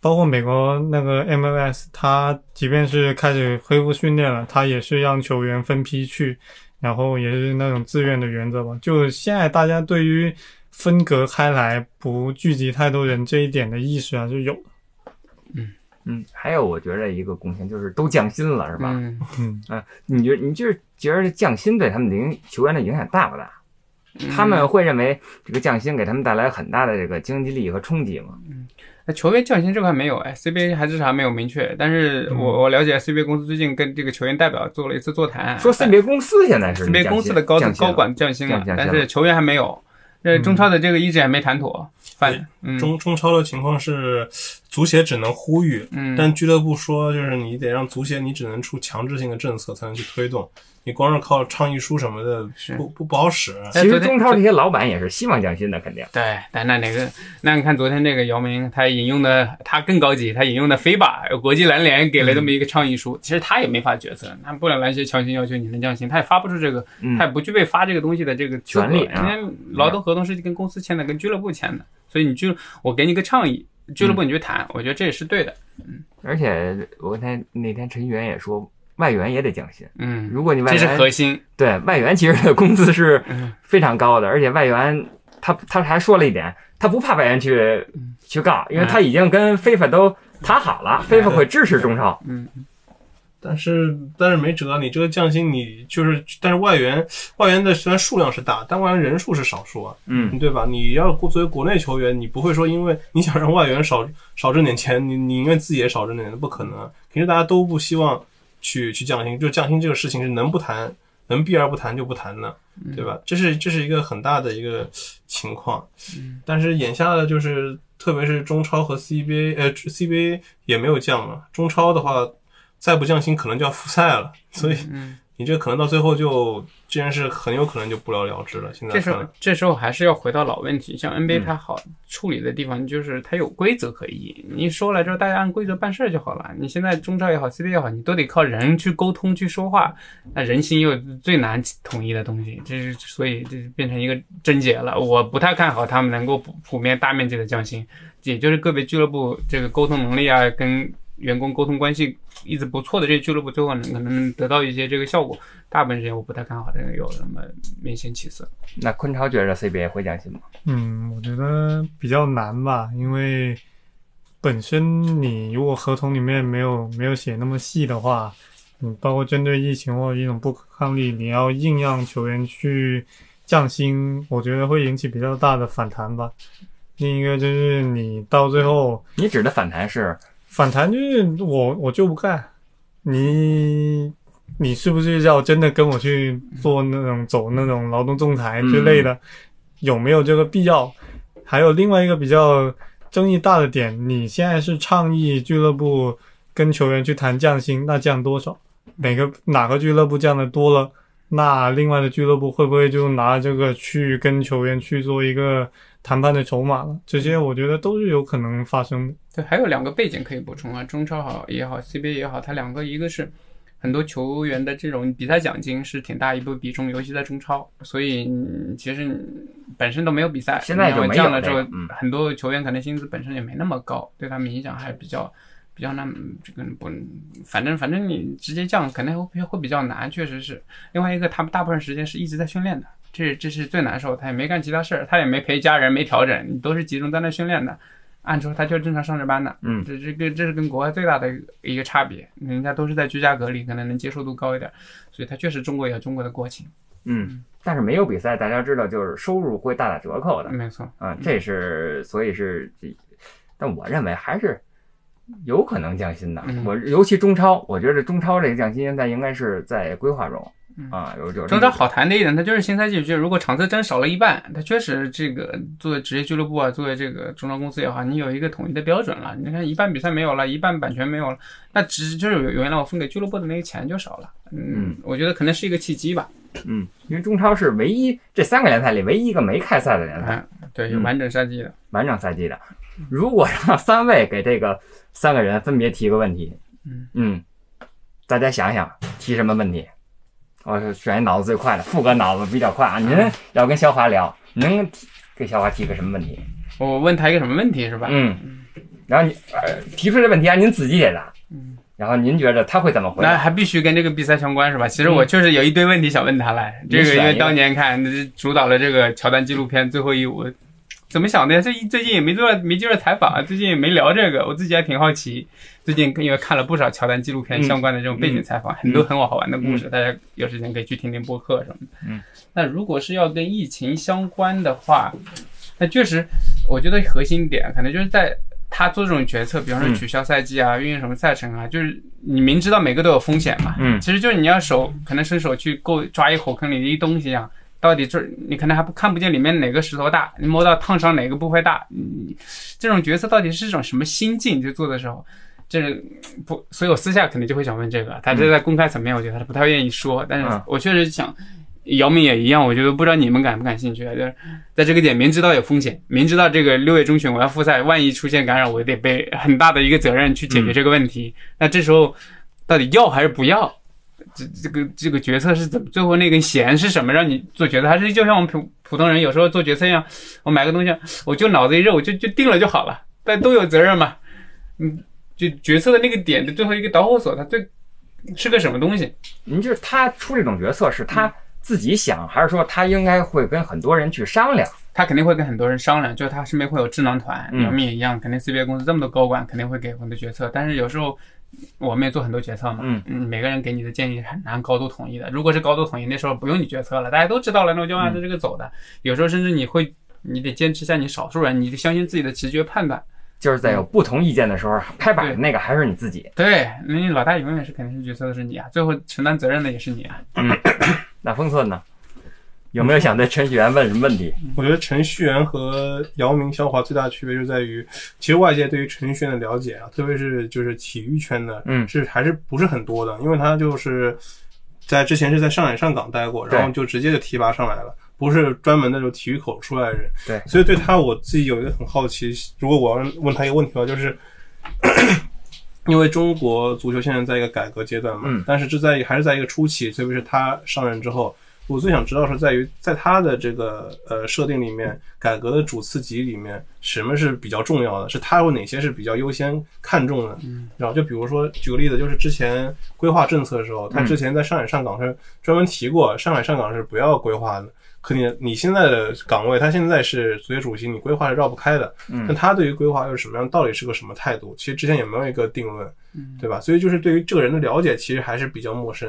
包括美国那个 MLS，他即便是开始恢复训练了，他也是让球员分批去，然后也是那种自愿的原则吧。就现在大家对于分隔开来、不聚集太多人这一点的意识还是有的。嗯，还有我觉得一个贡献就是都降薪了，是吧？嗯嗯，你觉你就是觉得降薪对他们的影球员的影响大不大？嗯他们会认为这个降薪给他们带来很大的这个经济利益和冲击吗？那球员降薪这块没有，哎，CBA 还至少还没有明确。但是我我了解 CBA 公司最近跟这个球员代表做了一次座谈，说 CBA 公司现在是 CBA 公司的高高管降薪了降，降薪了但是球员还没有。这中超的这个一直也没谈妥，反嗯。中中超的情况是，足协只能呼吁，嗯，但俱乐部说就是你得让足协，你只能出强制性的政策才能去推动，你光是靠倡议书什么的不不不好使。其实中超这些老板也是希望降薪的，肯定。对，但那哪个？那你看昨天那个姚明，他引用的他更高级，他引用的飞吧国际篮联给了这么一个倡议书，其实他也没法决策，那不了篮协强行要求你能降薪，他也发不出这个，嗯他也不具备发这个东西的这个，权利啊因为劳动合同是跟公司签的，跟俱乐部签的，所以你就我给你个倡议，俱乐部你去谈，我觉得这也是对的，而且我那那天陈昱源也说，外援也得降薪。嗯，如果你外这是援核心，对外援其实的工资是嗯。非常高的，而且外援他他还说了一点，他不怕外援去去告，因为他已经跟非法都谈好了，非法会支持中超。嗯，但是但是没辙，你这个降薪你就是，但是外援外援的虽然数量是大，但外援人数是少数啊，嗯，对吧？你要作为国内球员，你不会说因为你想让外援少少挣点钱，你你因为自己也少挣点钱，不可能。平时大家都不希望去去降薪，就降薪这个事情是能不谈，能避而不谈就不谈的，对吧？这是这是一个很大的一个情况。但是眼下的就是，特别是中超和 CBA，呃，CBA 也没有降嘛。中超的话，再不降薪可能就要复赛了，所以嗯你这可能到最后就这件事很有可能就不了了之了。现在这时候，这时候还是要回到老问题，像 NBA 嗯它好处理的地方就是它有规则可依，你说了之后大家按规则办事儿就好了。你现在中超也好，CBA 也好，你都得靠人去沟通去说话，那人心又最难统一的东西，这是所以这变成一个症结了。我不太看好他们能够普普遍大面积的降薪，也就是个别俱乐部这个沟通能力啊，跟员工沟通关系一直不错的这些俱乐部，最后能可能得到一些这个效果。大部分时间我不太看好这个有什么明显起色。那昆超觉得 CBA 会降薪吗？嗯，我觉得比较难吧，因为本身你如果合同里面没有没有写那么细的话，你包括针对疫情或者一种不可抗力，你要硬让球员去降薪，我觉得会引起比较大的反弹吧。另一个就是你到最后你指的反弹是反弹就是我我就不干，你你是不是要真的跟我去做那种走那种劳动仲裁之类的？有没有这个必要？还有另外一个比较争议大的点，你现在是倡议俱乐部跟球员去谈降薪，那降多少？哪个哪个俱乐部降的多了，那另外的俱乐部会不会就拿这个去跟球员去做一个谈判的筹码了？这些我觉得都是有可能发生的。对，还有两个背景可以补充啊，中超好也好，CBA 也好，它两个一个是很多球员的这种比赛奖金是挺大一部比重，尤其在中超，所以嗯其实你本身都没有比赛，现在就没有降了之后嗯，很多球员可能薪资本身也没那么高，对他们影响还是比较。比较难，这个不，反正反正你直接降肯定会会比较难，确实是。另外一个，他们大部分时间是一直在训练的，这这是最难受。他也没干其他事儿，他也没陪家人，没调整，你都是集中在那训练的。按说他就正常上着班的，嗯这这跟这是跟国外最大的一个差别，人家都是在居家隔离，可能能接受度高一点，所以他确实中国有中国的国情，嗯，但是没有比赛，大家知道就是收入会大打折扣的没错，啊，这是所以是这，但我认为还是有可能降薪的。嗯我尤其中超，我觉得中超这个降薪现在应该是在规划中嗯啊，有有中超好谈的一点，它就是新赛季，就如果场次真少了一半，它确实这个作为职业俱乐部啊，作为这个中超公司也好，你有一个统一的标准了。你看一半比赛没有了，一半版权没有了，那只就是原来我分给俱乐部的那个钱就少了。嗯，我觉得可能是一个契机吧。嗯，因为中超是唯一这三个联赛里唯一一个没开赛的联赛，啊，对，有完整赛季的。完整赛季的。如果让 三位给这个三个人分别提个问题，嗯嗯，大家想想提什么问题？我是选一脑子最快的，富哥脑子比较快啊。您要跟肖华聊，您给肖华提个什么问题？我问他一个什么问题是吧？嗯，然后你呃提出这问题啊，您自己解答。嗯，然后您觉得他会怎么回答？那还必须跟这个比赛相关是吧？其实我确实有一堆问题想问他来，你这个因为当年看这主导了这个乔丹纪录片《最后一舞》，怎么想的呀？这最近也没做没接受采访，啊最近也没聊这个，我自己还挺好奇。最近因为看了不少乔丹纪录片嗯相关的这种背景采访，很多很好玩的故事，大家有时间可以去听听播客什么的。嗯，那如果是要跟疫情相关的话，那确实我觉得核心点可能就是在。他做这种决策，比方说嗯取消赛季啊，运营什么赛程啊，就是你明知道每个都有风险嘛，嗯其实就是你要手可能伸手去够抓一火坑里的一东西一样，到底这你可能还不看不见里面哪个石头大，你摸到烫伤哪个部位大，你这种决策到底是一种什么心境？就做的时候，这不，所以我私下肯定就会想问这个，他这在公开层面，我觉得他不太愿意说，但是嗯我确实想。姚明也一样，我觉得不知道你们感不感兴趣啊？就是在这个点，明知道有风险，明知道这个六月中旬我要复赛，万一出现感染，我得背很大的一个责任去解决这个问题。那这时候到底要还是不要？这这个这个决策是怎么？最后那根弦是什么让你做决策？还是就像我们普普通人有时候做决策一样，我买个东西，我就脑子一热，我就就定了就好了。但都有责任嘛，嗯，就决策的那个点的最后一个导火索，它最是个什么东西？您就是他出这种决策是他自己想，还是说他应该会跟很多人去商量？他肯定会跟很多人商量，就是他身边会有智囊团，嗯姚明也一样，肯定 CBA 公司这么多高管肯定会给很多决策，但是有时候我们也做很多决策嘛，嗯每个人给你的建议很难高度统一的。如果是高度统一，那时候不用你决策了，大家都知道了，那我就按照这个走的。有时候甚至你会，你得坚持一下你少数人，你得相信自己的直觉判断。就是在有不同意见的时候，拍板的那个还是你自己。对，那你老大永远是肯定是决策的是你啊，最后承担责任的也是你啊。那封寸呢？有没有想对程序员问什么问题？我觉得程序员和姚明、肖华最大的区别就在于，其实外界对于程序员的了解啊，特别是就是体育圈的，嗯是还是不是很多的，因为他就是在之前是在上海上港待过，然后就直接就提拔上来了，不是专门的就体育口出来的人。对所以对他我自己有一个很好奇，如果我要问他一个问题的话，就是。因为中国足球现在在一个改革阶段嘛，嗯但是这在还是在一个初期，特别是他上任之后，我最想知道是在于在他的这个呃设定里面，改革的主次级里面，什么是比较重要的？是他有哪些是比较优先看重的？嗯，然后就比如说举个例子，就是之前规划政策的时候，他之前在上海上港是专门提过，上海上港是不要规划的。可你你现在的岗位，他现在是足协主席，你规划是绕不开的。嗯那他对于规划又是什么样？到底是个什么态度？其实之前也没有一个定论，嗯对吧？所以就是对于这个人的了解，其实还是比较陌生。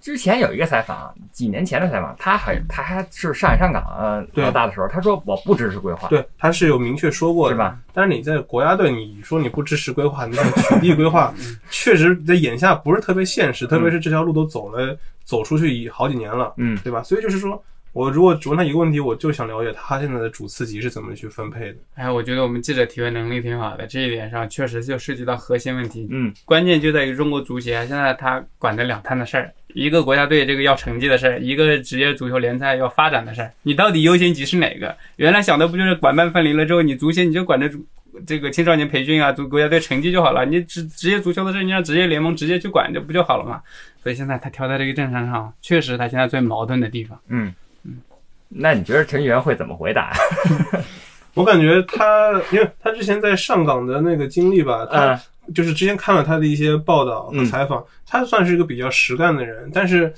之前有一个采访，几年前的采访，他还他还是上海上港老大的时候，他说我不支持规划，对，他是有明确说过的，是吧？但是你在国家队，你说你不支持规划，你想取缔规划，确实在眼下不是特别现实，特别是这条路都走了，走出去已好几年了，嗯对吧？所以就是说，我如果只问他一个问题，我就想了解他现在的主次级是怎么去分配的。哎，我觉得我们记者提问能力挺好的，这一点上确实就涉及到核心问题。嗯关键就在于中国足协现在他管的两摊的事儿，一个国家队这个要成绩的事儿，一个职业足球联赛要发展的事儿，你到底优先级是哪个？原来想的不就是管办分离了之后，你足协你就管着足这个青少年培训啊，足国家队成绩就好了，你职职业足球的事儿你让职业联盟直接去管这不就好了嘛？所以现在他挑在这个政策上，确实他现在最矛盾的地方。嗯那你觉得陈议员会怎么回答？我感觉他，因为他之前在上港的那个经历吧，他嗯就是之前看了他的一些报道和采访，他算是一个比较实干的人，但是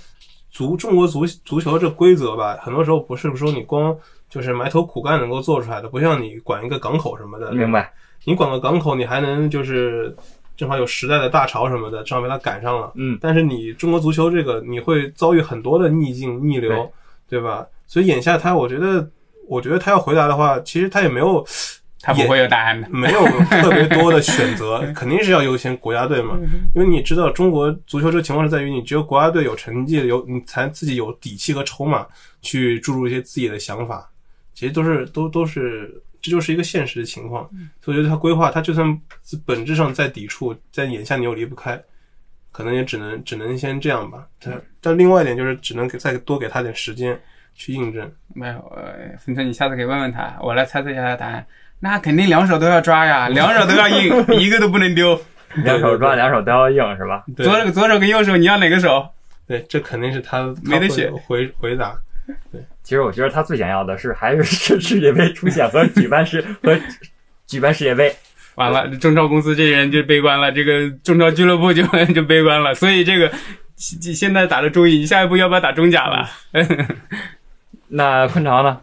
足中国足足球这规则吧，很多时候不是说你光就是埋头苦干能够做出来的，不像你管一个港口什么的，明白？你管个港口，你还能就是正好有时代的大潮什么的，正好被他赶上了。嗯但是你中国足球这个，你会遭遇很多的逆境逆流，对吧？所以眼下他，我觉得，我觉得他要回答的话，其实他也没有他不会有答案的。没有特别多的选择，肯定是要优先国家队嘛。因为你知道，中国足球这个情况是在于，你只有国家队有成绩，有你才自己有底气和筹码去注入一些自己的想法。其实都是都都是，这就是一个现实的情况。所以我觉得他规划，他就算本质上在抵触，在眼下你又离不开，可能也只能只能先这样吧。但但另外一点就是，只能给再多给他点时间去印证。没有，呃，芬村，你下次可以问问他，我来猜测一下他的答案。那肯定两手都要抓呀，两手都要硬，一个都不能丢。两手抓，两手都要硬，是吧？对左手左手跟右手，你要哪个手？对，这肯定是他没得选回回答。对其实我觉得他最想要的是还是世世界杯出现和举办世和 举办世界杯。完了，中超公司这些人就悲观了，这个中超俱乐部就就悲观了。所以这个现现在打的中乙，下一步要不要打中甲了？那昆潮呢？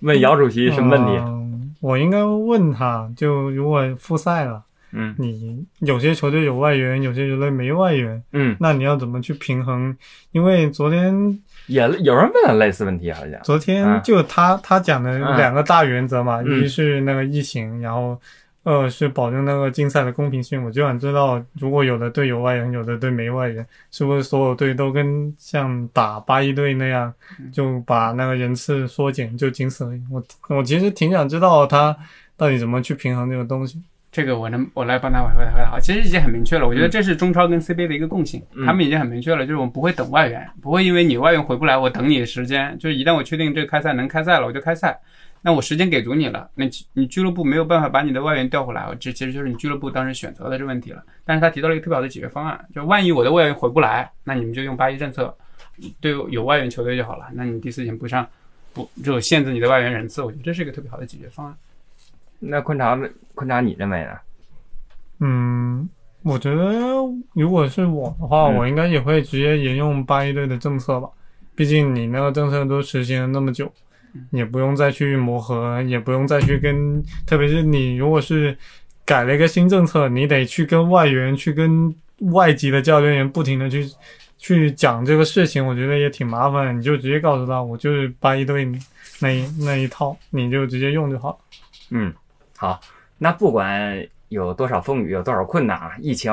问姚主席什么问题？嗯我应该问他，就如果复赛了，嗯你有些球队有外援，有些球队没外援，嗯，那你要怎么去平衡？因为昨天也有人问了类似问题，好像。昨天就他、他讲的两个大原则嘛，嗯一是那个疫情，然后二是保证那个竞赛的公平性。我就想知道，如果有的队有外援，有的队没外援，是不是所有队都跟像打八一队那样，就把那个人次缩减，就仅此而已？我我其实挺想知道他到底怎么去平衡这个东西。这个我能我来帮他回答回答好，其实已经很明确了，我觉得这是中超跟 CBA 的一个共性，嗯他们已经很明确了，就是我们不会等外援，不会因为你外援回不来，我等你的时间，就是一旦我确定这个开赛能开赛了，我就开赛，那我时间给足你了，那你俱乐部没有办法把你的外援调回来，这其实就是你俱乐部当时选择的这问题了。但是他提到了一个特别好的解决方案，就万一我的外援回不来，那你们就用八一政策，对有外援球队就好了，那你第四节不上，不就限制你的外援人次，我觉得这是一个特别好的解决方案。那昆查，昆查，你认为呢？嗯，我觉得如果是我的话，嗯我应该也会直接沿用八一队的政策吧。毕竟你那个政策都实行了那么久，也不用再去磨合，也不用再去跟，特别是你如果是改了一个新政策，你得去跟外援、去跟外籍的教练员不停的去去讲这个事情，我觉得也挺麻烦。你就直接告诉他，我就是八一队那一那一套，你就直接用就好。嗯，好，那不管有多少风雨，有多少困难啊，疫情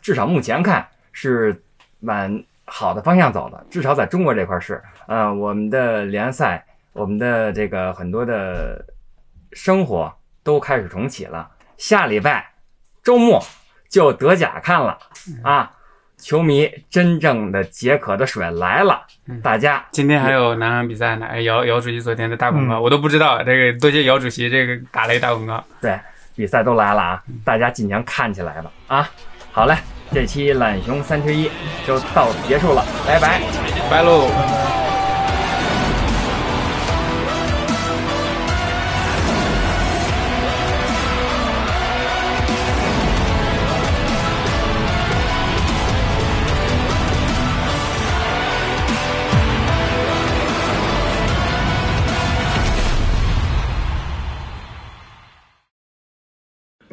至少目前看是往好的方向走的，至少在中国这块是。呃，我们的联赛，我们的这个很多的生活都开始重启了。下礼拜周末就德甲看了啊，球迷真正的解渴的水来了，大家今天还有哪场比赛呢，哎，姚姚主席昨天的大广告、我都不知道，这个多谢姚主席这个打了一大广告。对比赛都来了啊，大家尽情看起来吧啊！好嘞，这期懒熊三缺一就到此结束了，拜拜。拜喽。